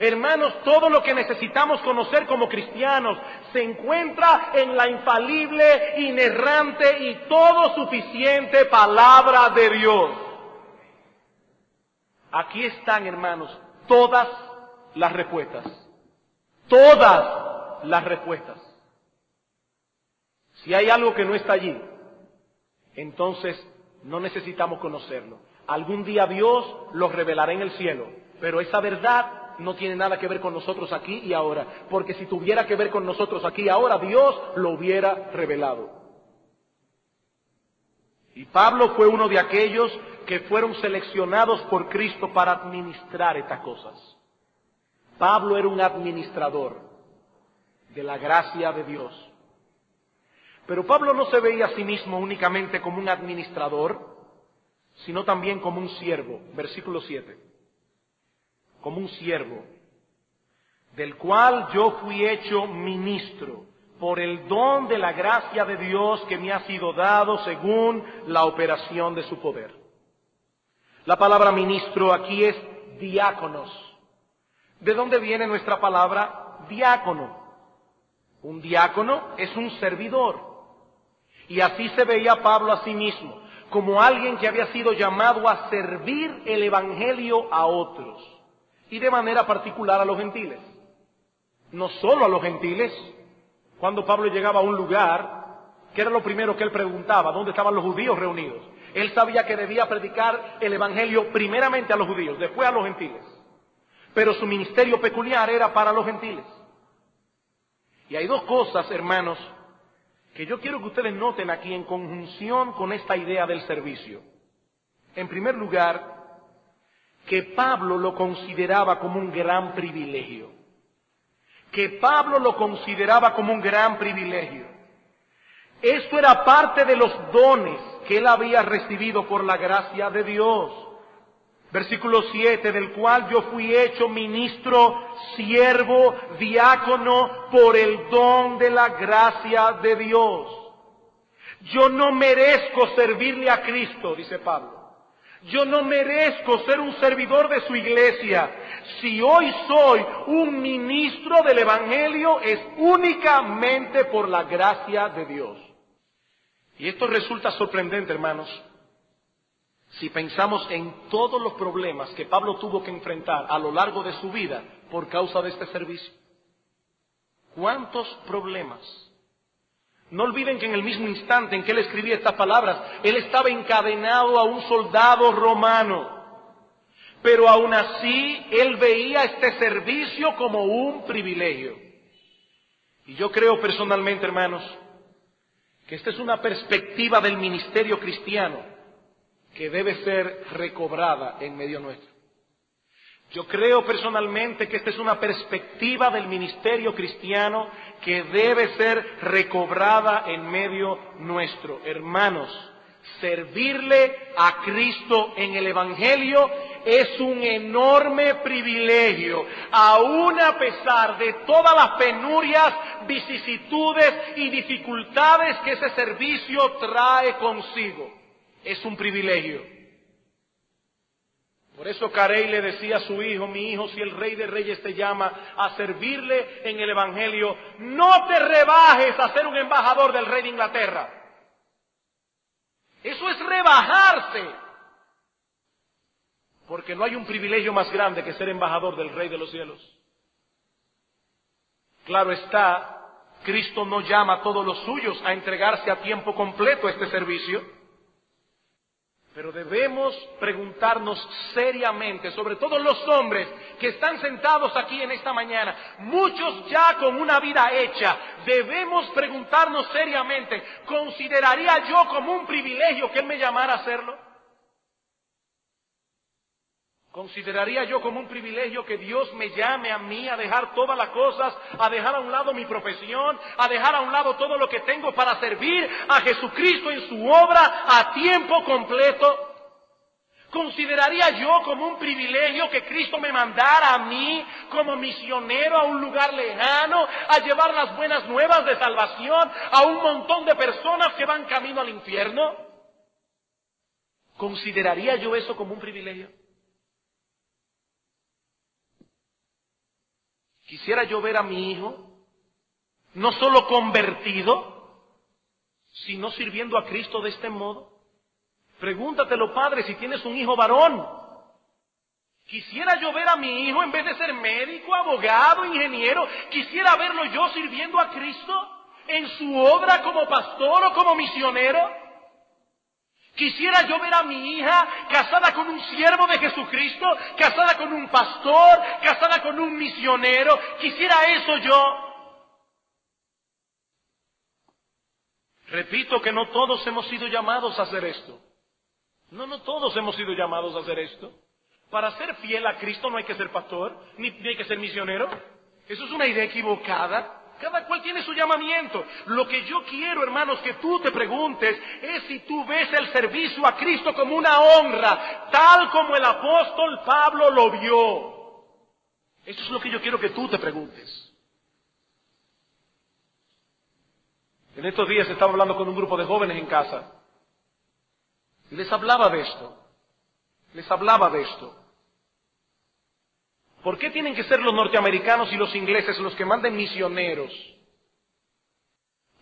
Hermanos, todo lo que necesitamos conocer como cristianos se encuentra en la infalible, inerrante y todo suficiente palabra de Dios. Aquí están, hermanos, todas las respuestas. Todas las respuestas. Si hay algo que no está allí, entonces no necesitamos conocerlo. Algún día Dios lo revelará en el cielo, pero esa verdad no tiene nada que ver con nosotros aquí y ahora, porque si tuviera que ver con nosotros aquí y ahora, Dios lo hubiera revelado. Y Pablo fue uno de aquellos que fueron seleccionados por Cristo para administrar estas cosas. Pablo era un administrador de la gracia de Dios. Pero Pablo no se veía a sí mismo únicamente como un administrador, sino también como un siervo. Versículo 7 como un siervo, del cual yo fui hecho ministro por el don de la gracia de Dios que me ha sido dado según la operación de su poder. La palabra ministro aquí es diáconos. ¿De dónde viene nuestra palabra diácono? Un diácono es un servidor. Y así se veía Pablo a sí mismo, como alguien que había sido llamado a servir el Evangelio a otros, y de manera particular a los gentiles. No solo a los gentiles, cuando Pablo llegaba a un lugar, ¿qué era lo primero que él preguntaba? ¿Dónde estaban los judíos reunidos? Él sabía que debía predicar el Evangelio primeramente a los judíos, después a los gentiles. Pero su ministerio peculiar era para los gentiles. Y hay dos cosas, hermanos, que yo quiero que ustedes noten aquí en conjunción con esta idea del servicio. En primer lugar, que Pablo lo consideraba como un gran privilegio. Que Pablo lo consideraba como un gran privilegio. Esto era parte de los dones que él había recibido por la gracia de Dios. Versículo 7, del cual yo fui hecho ministro, siervo, diácono, por el don de la gracia de Dios. Yo no merezco servirle a Cristo, dice Pablo. Yo no merezco ser un servidor de su iglesia. Si hoy soy un ministro del Evangelio es únicamente por la gracia de Dios. Y esto resulta sorprendente, hermanos, si pensamos en todos los problemas que Pablo tuvo que enfrentar a lo largo de su vida por causa de este servicio. ¿Cuántos problemas? No olviden que en el mismo instante en que él escribía estas palabras, él estaba encadenado a un soldado romano. Pero aún así, él veía este servicio como un privilegio. Y yo creo personalmente, hermanos, que esta es una perspectiva del ministerio cristiano que debe ser recobrada en medio nuestro. Yo creo personalmente que esta es una perspectiva del ministerio cristiano que debe ser recobrada en medio nuestro. Hermanos, servirle a Cristo en el Evangelio es un enorme privilegio, aun a pesar de todas las penurias, vicisitudes y dificultades que ese servicio trae consigo. Es un privilegio. Por eso Carey le decía a su hijo, mi hijo, si el rey de reyes te llama a servirle en el Evangelio, no te rebajes a ser un embajador del rey de Inglaterra. Eso es rebajarse. Porque no hay un privilegio más grande que ser embajador del rey de los cielos. Claro está, Cristo no llama a todos los suyos a entregarse a tiempo completo a este servicio. Pero debemos preguntarnos seriamente, sobre todo los hombres que están sentados aquí en esta mañana, muchos ya con una vida hecha, debemos preguntarnos seriamente, ¿consideraría yo como un privilegio que Él me llamara a hacerlo? ¿Consideraría yo como un privilegio que Dios me llame a mí a dejar todas las cosas, a dejar a un lado mi profesión, a dejar a un lado todo lo que tengo para servir a Jesucristo en su obra a tiempo completo? ¿Consideraría yo como un privilegio que Cristo me mandara a mí como misionero a un lugar lejano a llevar las buenas nuevas de salvación a un montón de personas que van camino al infierno? ¿Consideraría yo eso como un privilegio? Quisiera yo ver a mi hijo no solo convertido, sino sirviendo a Cristo de este modo. Pregúntatelo, padre, si tienes un hijo varón. Quisiera yo ver a mi hijo, en vez de ser médico, abogado, ingeniero, quisiera verlo yo sirviendo a Cristo en su obra como pastor o como misionero. Quisiera yo ver a mi hija casada con un siervo de Jesucristo, casada con un pastor, casada con un misionero. Quisiera eso yo. Repito que no todos hemos sido llamados a hacer esto. No, no todos hemos sido llamados a hacer esto. Para ser fiel a Cristo no hay que ser pastor, ni, hay que ser misionero. Eso es una idea equivocada. Cada cual tiene su llamamiento. Lo que yo quiero, hermanos, que tú te preguntes es si tú ves el servicio a Cristo como una honra, tal como el apóstol Pablo lo vio. Eso es lo que yo quiero que tú te preguntes. En estos días estaba hablando con un grupo de jóvenes en casa y les hablaba de esto. Les hablaba de esto. ¿Por qué tienen que ser los norteamericanos y los ingleses los que manden misioneros?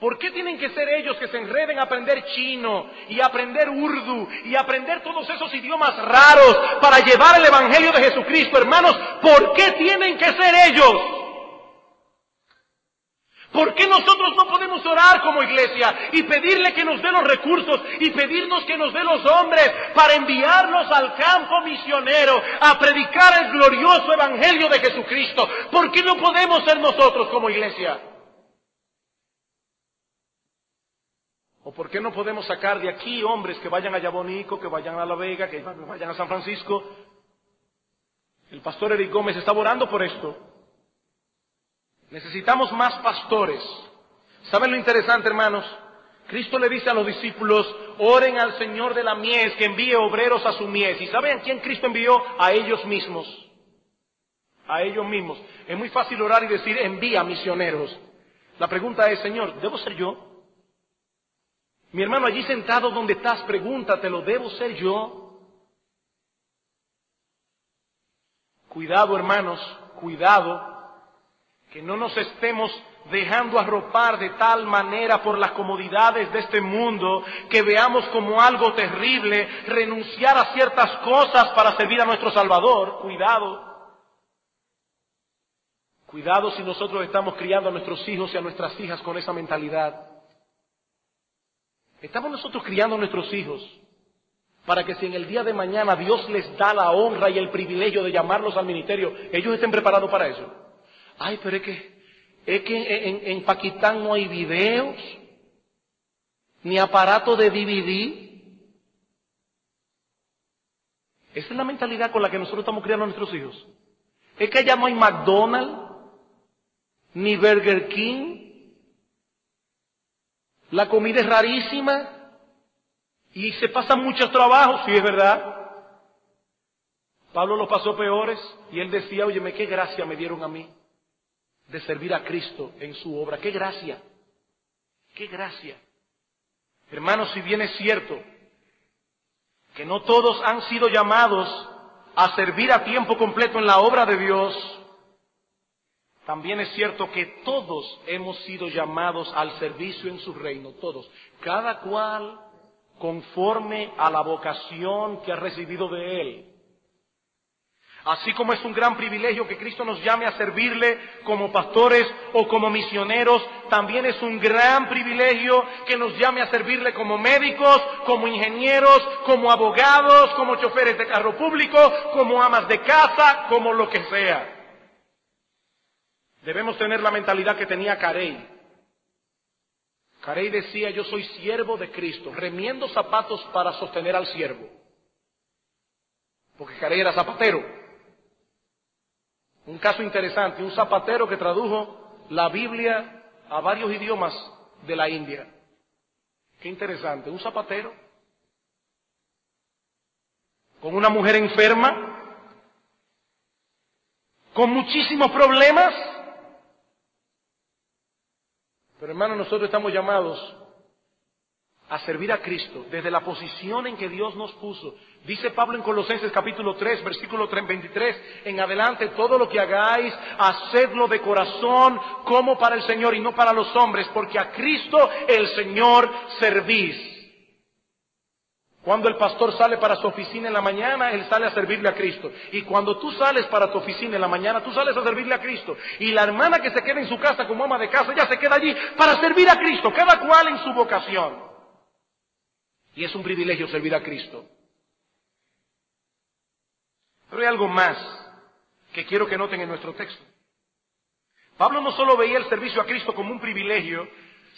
¿Por qué tienen que ser ellos que se enreden a aprender chino y aprender urdu y aprender todos esos idiomas raros para llevar el Evangelio de Jesucristo, hermanos? ¿Por qué tienen que ser ellos? ¿Por qué nosotros no podemos orar como iglesia y pedirle que nos dé los recursos y pedirnos que nos dé los hombres para enviarlos al campo misionero a predicar el glorioso Evangelio de Jesucristo? ¿Por qué no podemos ser nosotros como iglesia? ¿O por qué no podemos sacar de aquí hombres que vayan a Yabonico, que vayan a La Vega, que vayan a San Francisco? El pastor Eric Gómez está orando por esto. Necesitamos más pastores. ¿Saben lo interesante, hermanos? Cristo le dice a los discípulos, oren al Señor de la mies, que envíe obreros a su mies. ¿Y saben a quién Cristo envió? A ellos mismos. A ellos mismos. Es muy fácil orar y decir, envía misioneros. La pregunta es, Señor, ¿debo ser yo? Mi hermano, allí sentado donde estás, pregúntatelo, ¿debo ser yo? Cuidado, hermanos, cuidado, que no nos estemos dejando arropar de tal manera por las comodidades de este mundo que veamos como algo terrible renunciar a ciertas cosas para servir a nuestro Salvador. Cuidado. Cuidado si nosotros estamos criando a nuestros hijos y a nuestras hijas con esa mentalidad. Estamos nosotros criando a nuestros hijos para que si en el día de mañana Dios les da la honra y el privilegio de llamarlos al ministerio, ellos estén preparados para eso. Ay, pero es que, es que en, en Pakistán no hay videos, ni aparato de DVD. Esa es la mentalidad con la que nosotros estamos criando a nuestros hijos. Es que allá no hay McDonald's, ni Burger King, la comida es rarísima y se pasan muchos trabajos, sí es verdad. Pablo lo pasó peores y él decía, óyeme, qué gracia me dieron a mí de servir a Cristo en su obra, qué gracia, qué gracia. Hermanos, si bien es cierto que no todos han sido llamados a servir a tiempo completo en la obra de Dios, también es cierto que todos hemos sido llamados al servicio en su reino, todos, cada cual conforme a la vocación que ha recibido de Él. Así como es un gran privilegio que Cristo nos llame a servirle como pastores o como misioneros, también es un gran privilegio que nos llame a servirle como médicos, como ingenieros, como abogados, como choferes de carro público, como amas de casa, como lo que sea. Debemos tener la mentalidad que tenía Carey. Carey decía, yo soy siervo de Cristo, remiendo zapatos para sostener al siervo. Porque Carey era zapatero. Un caso interesante, un zapatero que tradujo la Biblia a varios idiomas de la India. Qué interesante, un zapatero con una mujer enferma, con muchísimos problemas, pero hermano, nosotros estamos llamados a servir a Cristo desde la posición en que Dios nos puso. Dice Pablo en Colosenses capítulo 3, versículo 23, en adelante, todo lo que hagáis, hacedlo de corazón como para el Señor y no para los hombres, porque a Cristo el Señor servís. Cuando el pastor sale para su oficina en la mañana, él sale a servirle a Cristo. Y cuando tú sales para tu oficina en la mañana, tú sales a servirle a Cristo. Y la hermana que se queda en su casa como ama de casa, ella se queda allí para servir a Cristo, cada cual en su vocación. Y es un privilegio servir a Cristo. Pero hay algo más que quiero que noten en nuestro texto. Pablo no solo veía el servicio a Cristo como un privilegio,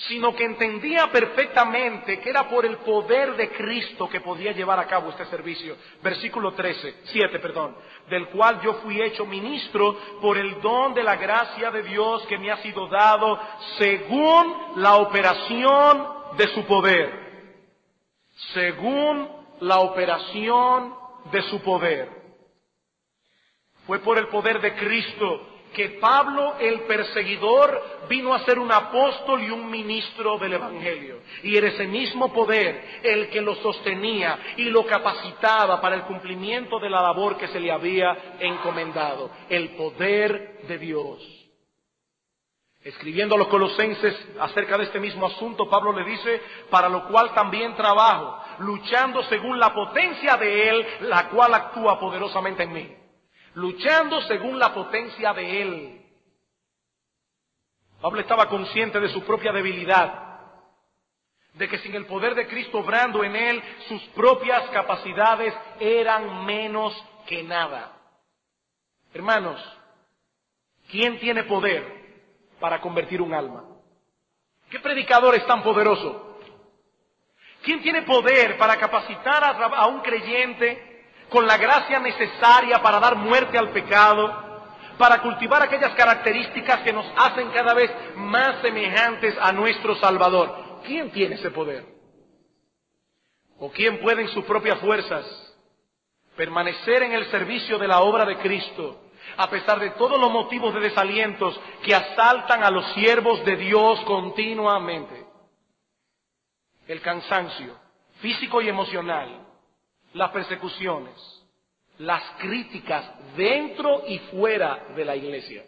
sino que entendía perfectamente que era por el poder de Cristo que podía llevar a cabo este servicio. Versículo 13, 7, perdón, del cual yo fui hecho ministro por el don de la gracia de Dios que me ha sido dado según la operación de su poder. Según la operación de su poder. Fue por el poder de Cristo que Pablo el perseguidor vino a ser un apóstol y un ministro del Evangelio. Y era ese mismo poder el que lo sostenía y lo capacitaba para el cumplimiento de la labor que se le había encomendado, el poder de Dios. Escribiendo a los colosenses acerca de este mismo asunto, Pablo le dice, para lo cual también trabajo, luchando según la potencia de Él, la cual actúa poderosamente en mí. Luchando según la potencia de Él. Pablo estaba consciente de su propia debilidad, de que sin el poder de Cristo obrando en Él, sus propias capacidades eran menos que nada. Hermanos, ¿quién tiene poder? Para convertir un alma? ¿Qué predicador es tan poderoso? ¿Quién tiene poder para capacitar a, un creyente con la gracia necesaria para dar muerte al pecado, para cultivar aquellas características que nos hacen cada vez más semejantes a nuestro Salvador? ¿Quién tiene ese poder? ¿O quién puede en sus propias fuerzas permanecer en el servicio de la obra de Cristo a pesar de todos los motivos de desalientos que asaltan a los siervos de Dios continuamente. El cansancio físico y emocional, las persecuciones, las críticas dentro y fuera de la iglesia.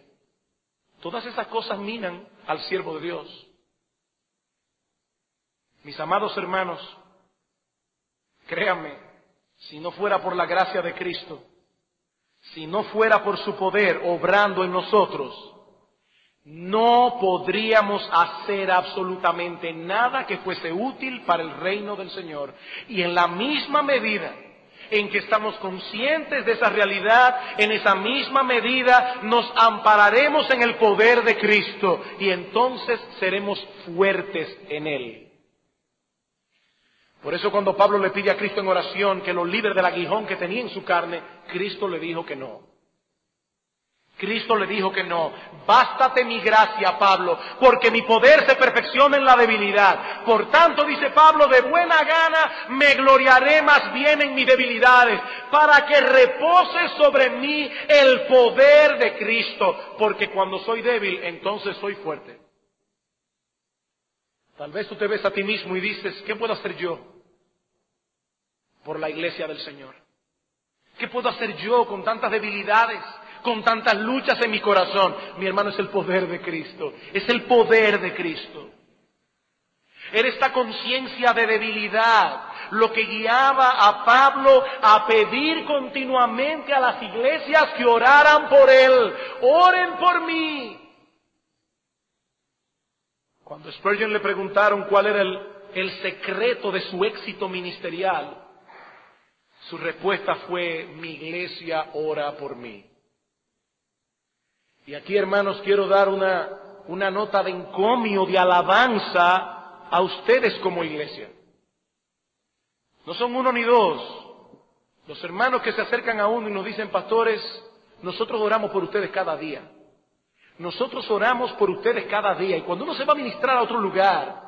Todas esas cosas minan al siervo de Dios. Mis amados hermanos, créanme, si no fuera por la gracia de Cristo, si no fuera por su poder obrando en nosotros, no podríamos hacer absolutamente nada que fuese útil para el reino del Señor. Y en la misma medida en que estamos conscientes de esa realidad, en esa misma medida nos ampararemos en el poder de Cristo y entonces seremos fuertes en Él. Por eso cuando Pablo le pide a Cristo en oración que lo libre del aguijón que tenía en su carne, Cristo le dijo que no. Cristo le dijo que no. Bástate mi gracia, Pablo, porque mi poder se perfecciona en la debilidad. Por tanto, dice Pablo, de buena gana me gloriaré más bien en mis debilidades, para que repose sobre mí el poder de Cristo, porque cuando soy débil, entonces soy fuerte. Tal vez tú te ves a ti mismo y dices, ¿qué puedo hacer yo? Por la iglesia del Señor? ¿Qué puedo hacer yo con tantas debilidades, con tantas luchas en mi corazón? Mi hermano es el poder de Cristo, es el poder de Cristo. Era esta conciencia de debilidad lo que guiaba a Pablo a pedir continuamente a las iglesias que oraran por él. Oren por mí. Cuando Spurgeon le preguntaron cuál era el, el secreto de su éxito ministerial, su respuesta fue, mi iglesia ora por mí. Y aquí, hermanos, quiero dar una, una nota de encomio, de alabanza a ustedes como iglesia. No son uno ni dos. Los hermanos que se acercan a uno y nos dicen, pastores, nosotros oramos por ustedes cada día. Nosotros oramos por ustedes cada día. Y cuando uno se va a ministrar a otro lugar,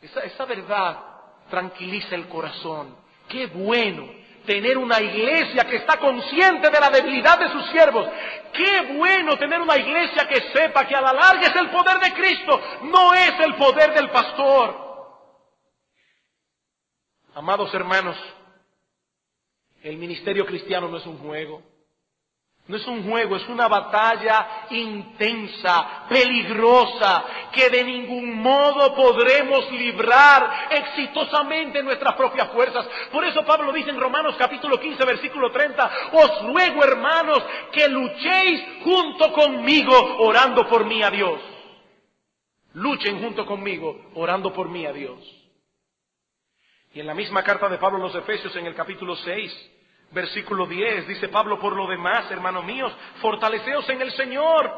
esa, esa verdad tranquiliza el corazón. Qué bueno tener una iglesia que está consciente de la debilidad de sus siervos. Qué bueno tener una iglesia que sepa que a la larga es el poder de Cristo, no es el poder del pastor. Amados hermanos, el ministerio cristiano no es un juego. No es un juego, es una batalla intensa, peligrosa, que de ningún modo podremos librar exitosamente en nuestras propias fuerzas. Por eso Pablo dice en Romanos capítulo 15, versículo 30, os ruego hermanos que luchéis junto conmigo orando por mí a Dios. Luchen junto conmigo orando por mí a Dios. Y en la misma carta de Pablo a los Efesios en el capítulo 6, Versículo 10, dice Pablo, por lo demás, hermanos míos, fortaleceos en el Señor.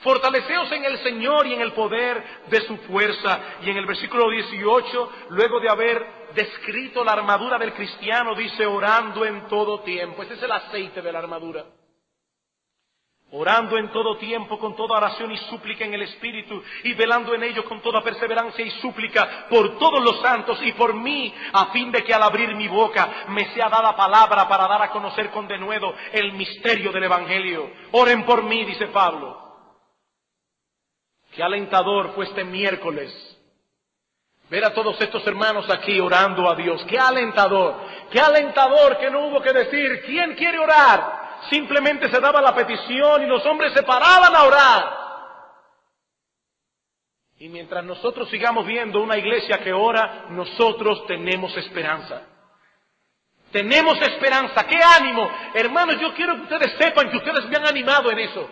Fortaleceos en el Señor y en el poder de su fuerza. Y en el versículo 18, luego de haber descrito la armadura del cristiano, dice orando en todo tiempo. Ese es el aceite de la armadura. Orando en todo tiempo con toda oración y súplica en el Espíritu y velando en ello con toda perseverancia y súplica por todos los santos y por mí, a fin de que al abrir mi boca me sea dada palabra para dar a conocer con denuedo el misterio del Evangelio. Oren por mí, dice Pablo. Qué alentador fue este miércoles ver a todos estos hermanos aquí orando a Dios. Qué alentador, qué alentador que no hubo que decir, ¿quién quiere orar? Simplemente se daba la petición y los hombres se paraban a orar. Y mientras nosotros sigamos viendo una iglesia que ora, nosotros tenemos esperanza. Tenemos esperanza. ¡Qué ánimo! Hermanos, yo quiero que ustedes sepan que ustedes me han animado en eso.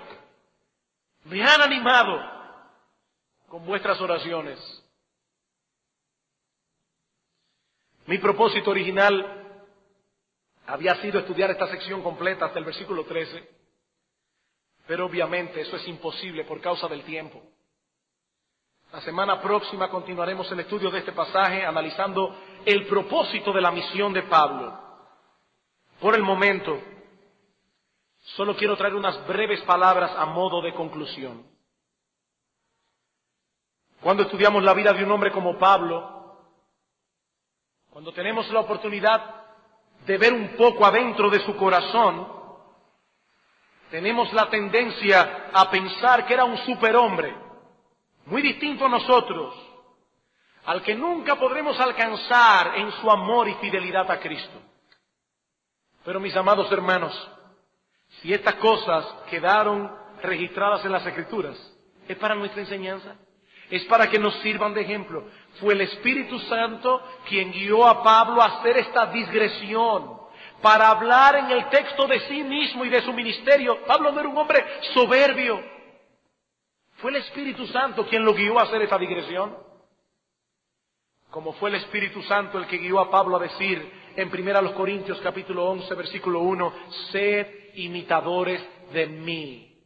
Me han animado con vuestras oraciones. Mi propósito original había sido estudiar esta sección completa hasta el versículo 13, pero obviamente eso es imposible por causa del tiempo. La semana próxima continuaremos el estudio de este pasaje analizando el propósito de la misión de Pablo. Por el momento, solo quiero traer unas breves palabras a modo de conclusión. Cuando estudiamos la vida de un hombre como Pablo, cuando tenemos la oportunidad de ver un poco adentro de su corazón, tenemos la tendencia a pensar que era un superhombre, muy distinto a nosotros, al que nunca podremos alcanzar en su amor y fidelidad a Cristo. Pero mis amados hermanos, si estas cosas quedaron registradas en las Escrituras, es para nuestra enseñanza, es para que nos sirvan de ejemplo. Fue el Espíritu Santo quien guió a Pablo a hacer esta digresión para hablar en el texto de sí mismo y de su ministerio. Pablo no era un hombre soberbio. Fue el Espíritu Santo quien lo guió a hacer esta digresión. Como fue el Espíritu Santo el que guió a Pablo a decir en 1 Corintios capítulo 11 versículo 1, sed imitadores de mí,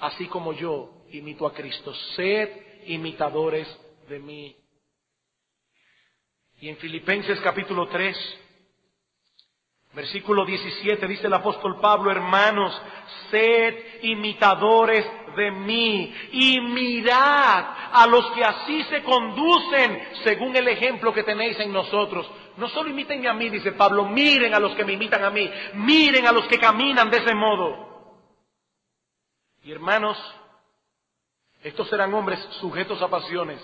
así como yo imito a Cristo. Sed imitadores de mí. Y en Filipenses capítulo 3, versículo 17 dice el apóstol Pablo, hermanos, sed imitadores de mí y mirad a los que así se conducen según el ejemplo que tenéis en nosotros. No solo imiten a mí, dice Pablo, miren a los que me imitan a mí, miren a los que caminan de ese modo. Y hermanos, estos eran hombres sujetos a pasiones,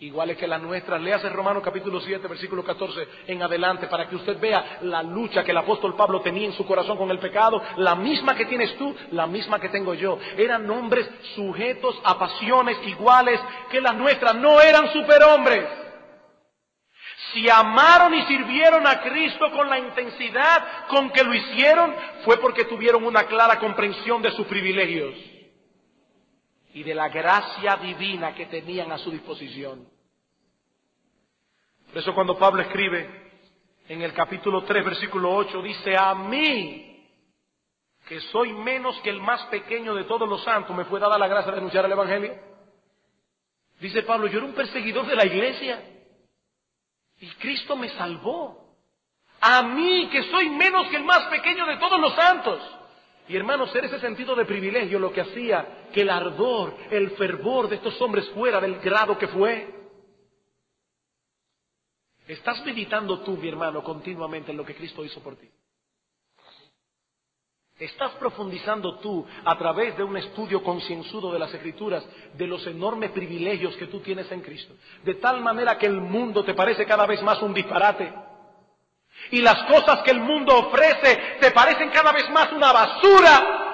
iguales que las nuestras. Léase Romanos capítulo 7, versículo 14 en adelante, para que usted vea la lucha que el apóstol Pablo tenía en su corazón con el pecado, la misma que tienes tú, la misma que tengo yo. Eran hombres sujetos a pasiones iguales que las nuestras, no eran superhombres. Si amaron y sirvieron a Cristo con la intensidad con que lo hicieron, fue porque tuvieron una clara comprensión de sus privilegios y de la gracia divina que tenían a su disposición. Por eso cuando Pablo escribe en el capítulo 3, versículo 8, dice, a mí, que soy menos que el más pequeño de todos los santos, me fue dada la gracia de anunciar el Evangelio. Dice Pablo, yo era un perseguidor de la iglesia y Cristo me salvó. A mí, que soy menos que el más pequeño de todos los santos. Y hermanos, ser ese sentido de privilegio lo que hacía que el ardor, el fervor de estos hombres fuera del grado que fue. ¿Estás meditando tú, mi hermano, continuamente en lo que Cristo hizo por ti? ¿Estás profundizando tú a través de un estudio concienzudo de las Escrituras de los enormes privilegios que tú tienes en Cristo? De tal manera que el mundo te parece cada vez más un disparate y las cosas que el mundo ofrece te parecen cada vez más una basura.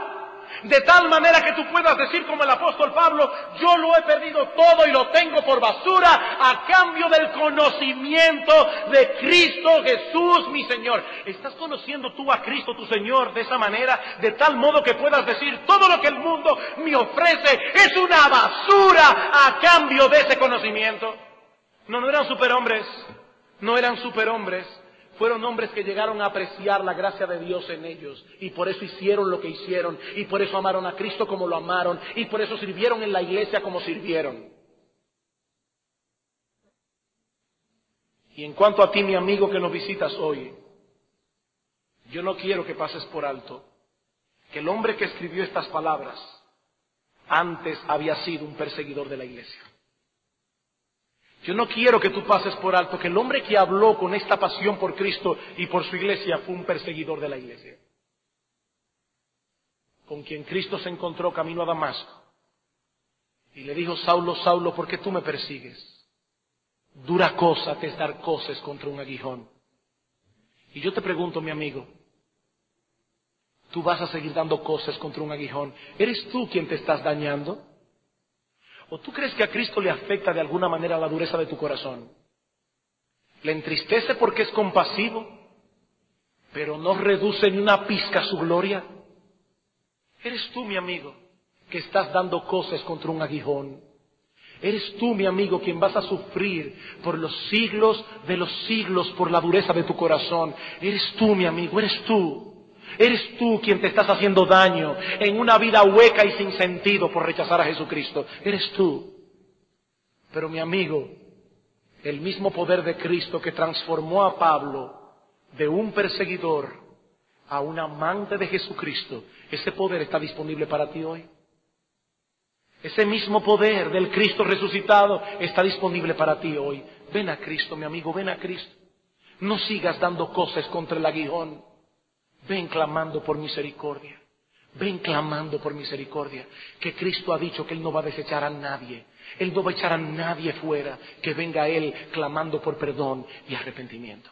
De tal manera que tú puedas decir como el apóstol Pablo, yo lo he perdido todo y lo tengo por basura a cambio del conocimiento de Cristo Jesús, mi Señor. ¿Estás conociendo tú a Cristo, tu Señor, de esa manera? De tal modo que puedas decir, todo lo que el mundo me ofrece es una basura a cambio de ese conocimiento. No, no eran superhombres, no eran superhombres fueron hombres que llegaron a apreciar la gracia de Dios en ellos y por eso hicieron lo que hicieron y por eso amaron a Cristo como lo amaron y por eso sirvieron en la iglesia como sirvieron. Y en cuanto a ti, mi amigo que nos visitas hoy, yo no quiero que pases por alto que el hombre que escribió estas palabras antes había sido un perseguidor de la iglesia. Yo no quiero que tú pases por alto que el hombre que habló con esta pasión por Cristo y por su iglesia fue un perseguidor de la iglesia. Con quien Cristo se encontró camino a Damasco. Y le dijo, Saulo, Saulo, ¿por qué tú me persigues? Dura cosa te es dar cosas contra un aguijón. Y yo te pregunto, mi amigo, tú vas a seguir dando cosas contra un aguijón. ¿Eres tú quien te estás dañando? ¿O tú crees que a Cristo le afecta de alguna manera la dureza de tu corazón? Le entristece porque es compasivo, pero no reduce ni una pizca su gloria. Eres tú, mi amigo, que estás dando cosas contra un aguijón. Eres tú, mi amigo, quien vas a sufrir por los siglos de los siglos por la dureza de tu corazón. Eres tú, mi amigo, eres tú. Eres tú quien te estás haciendo daño en una vida hueca y sin sentido por rechazar a Jesucristo. Eres tú. Pero mi amigo, el mismo poder de Cristo que transformó a Pablo de un perseguidor a un amante de Jesucristo, ese poder está disponible para ti hoy. Ese mismo poder del Cristo resucitado está disponible para ti hoy. Ven a Cristo, mi amigo, ven a Cristo. No sigas dando cosas contra el aguijón. Ven clamando por misericordia. Ven clamando por misericordia. Que Cristo ha dicho que Él no va a desechar a nadie. Él no va a echar a nadie fuera. Que venga Él clamando por perdón y arrepentimiento.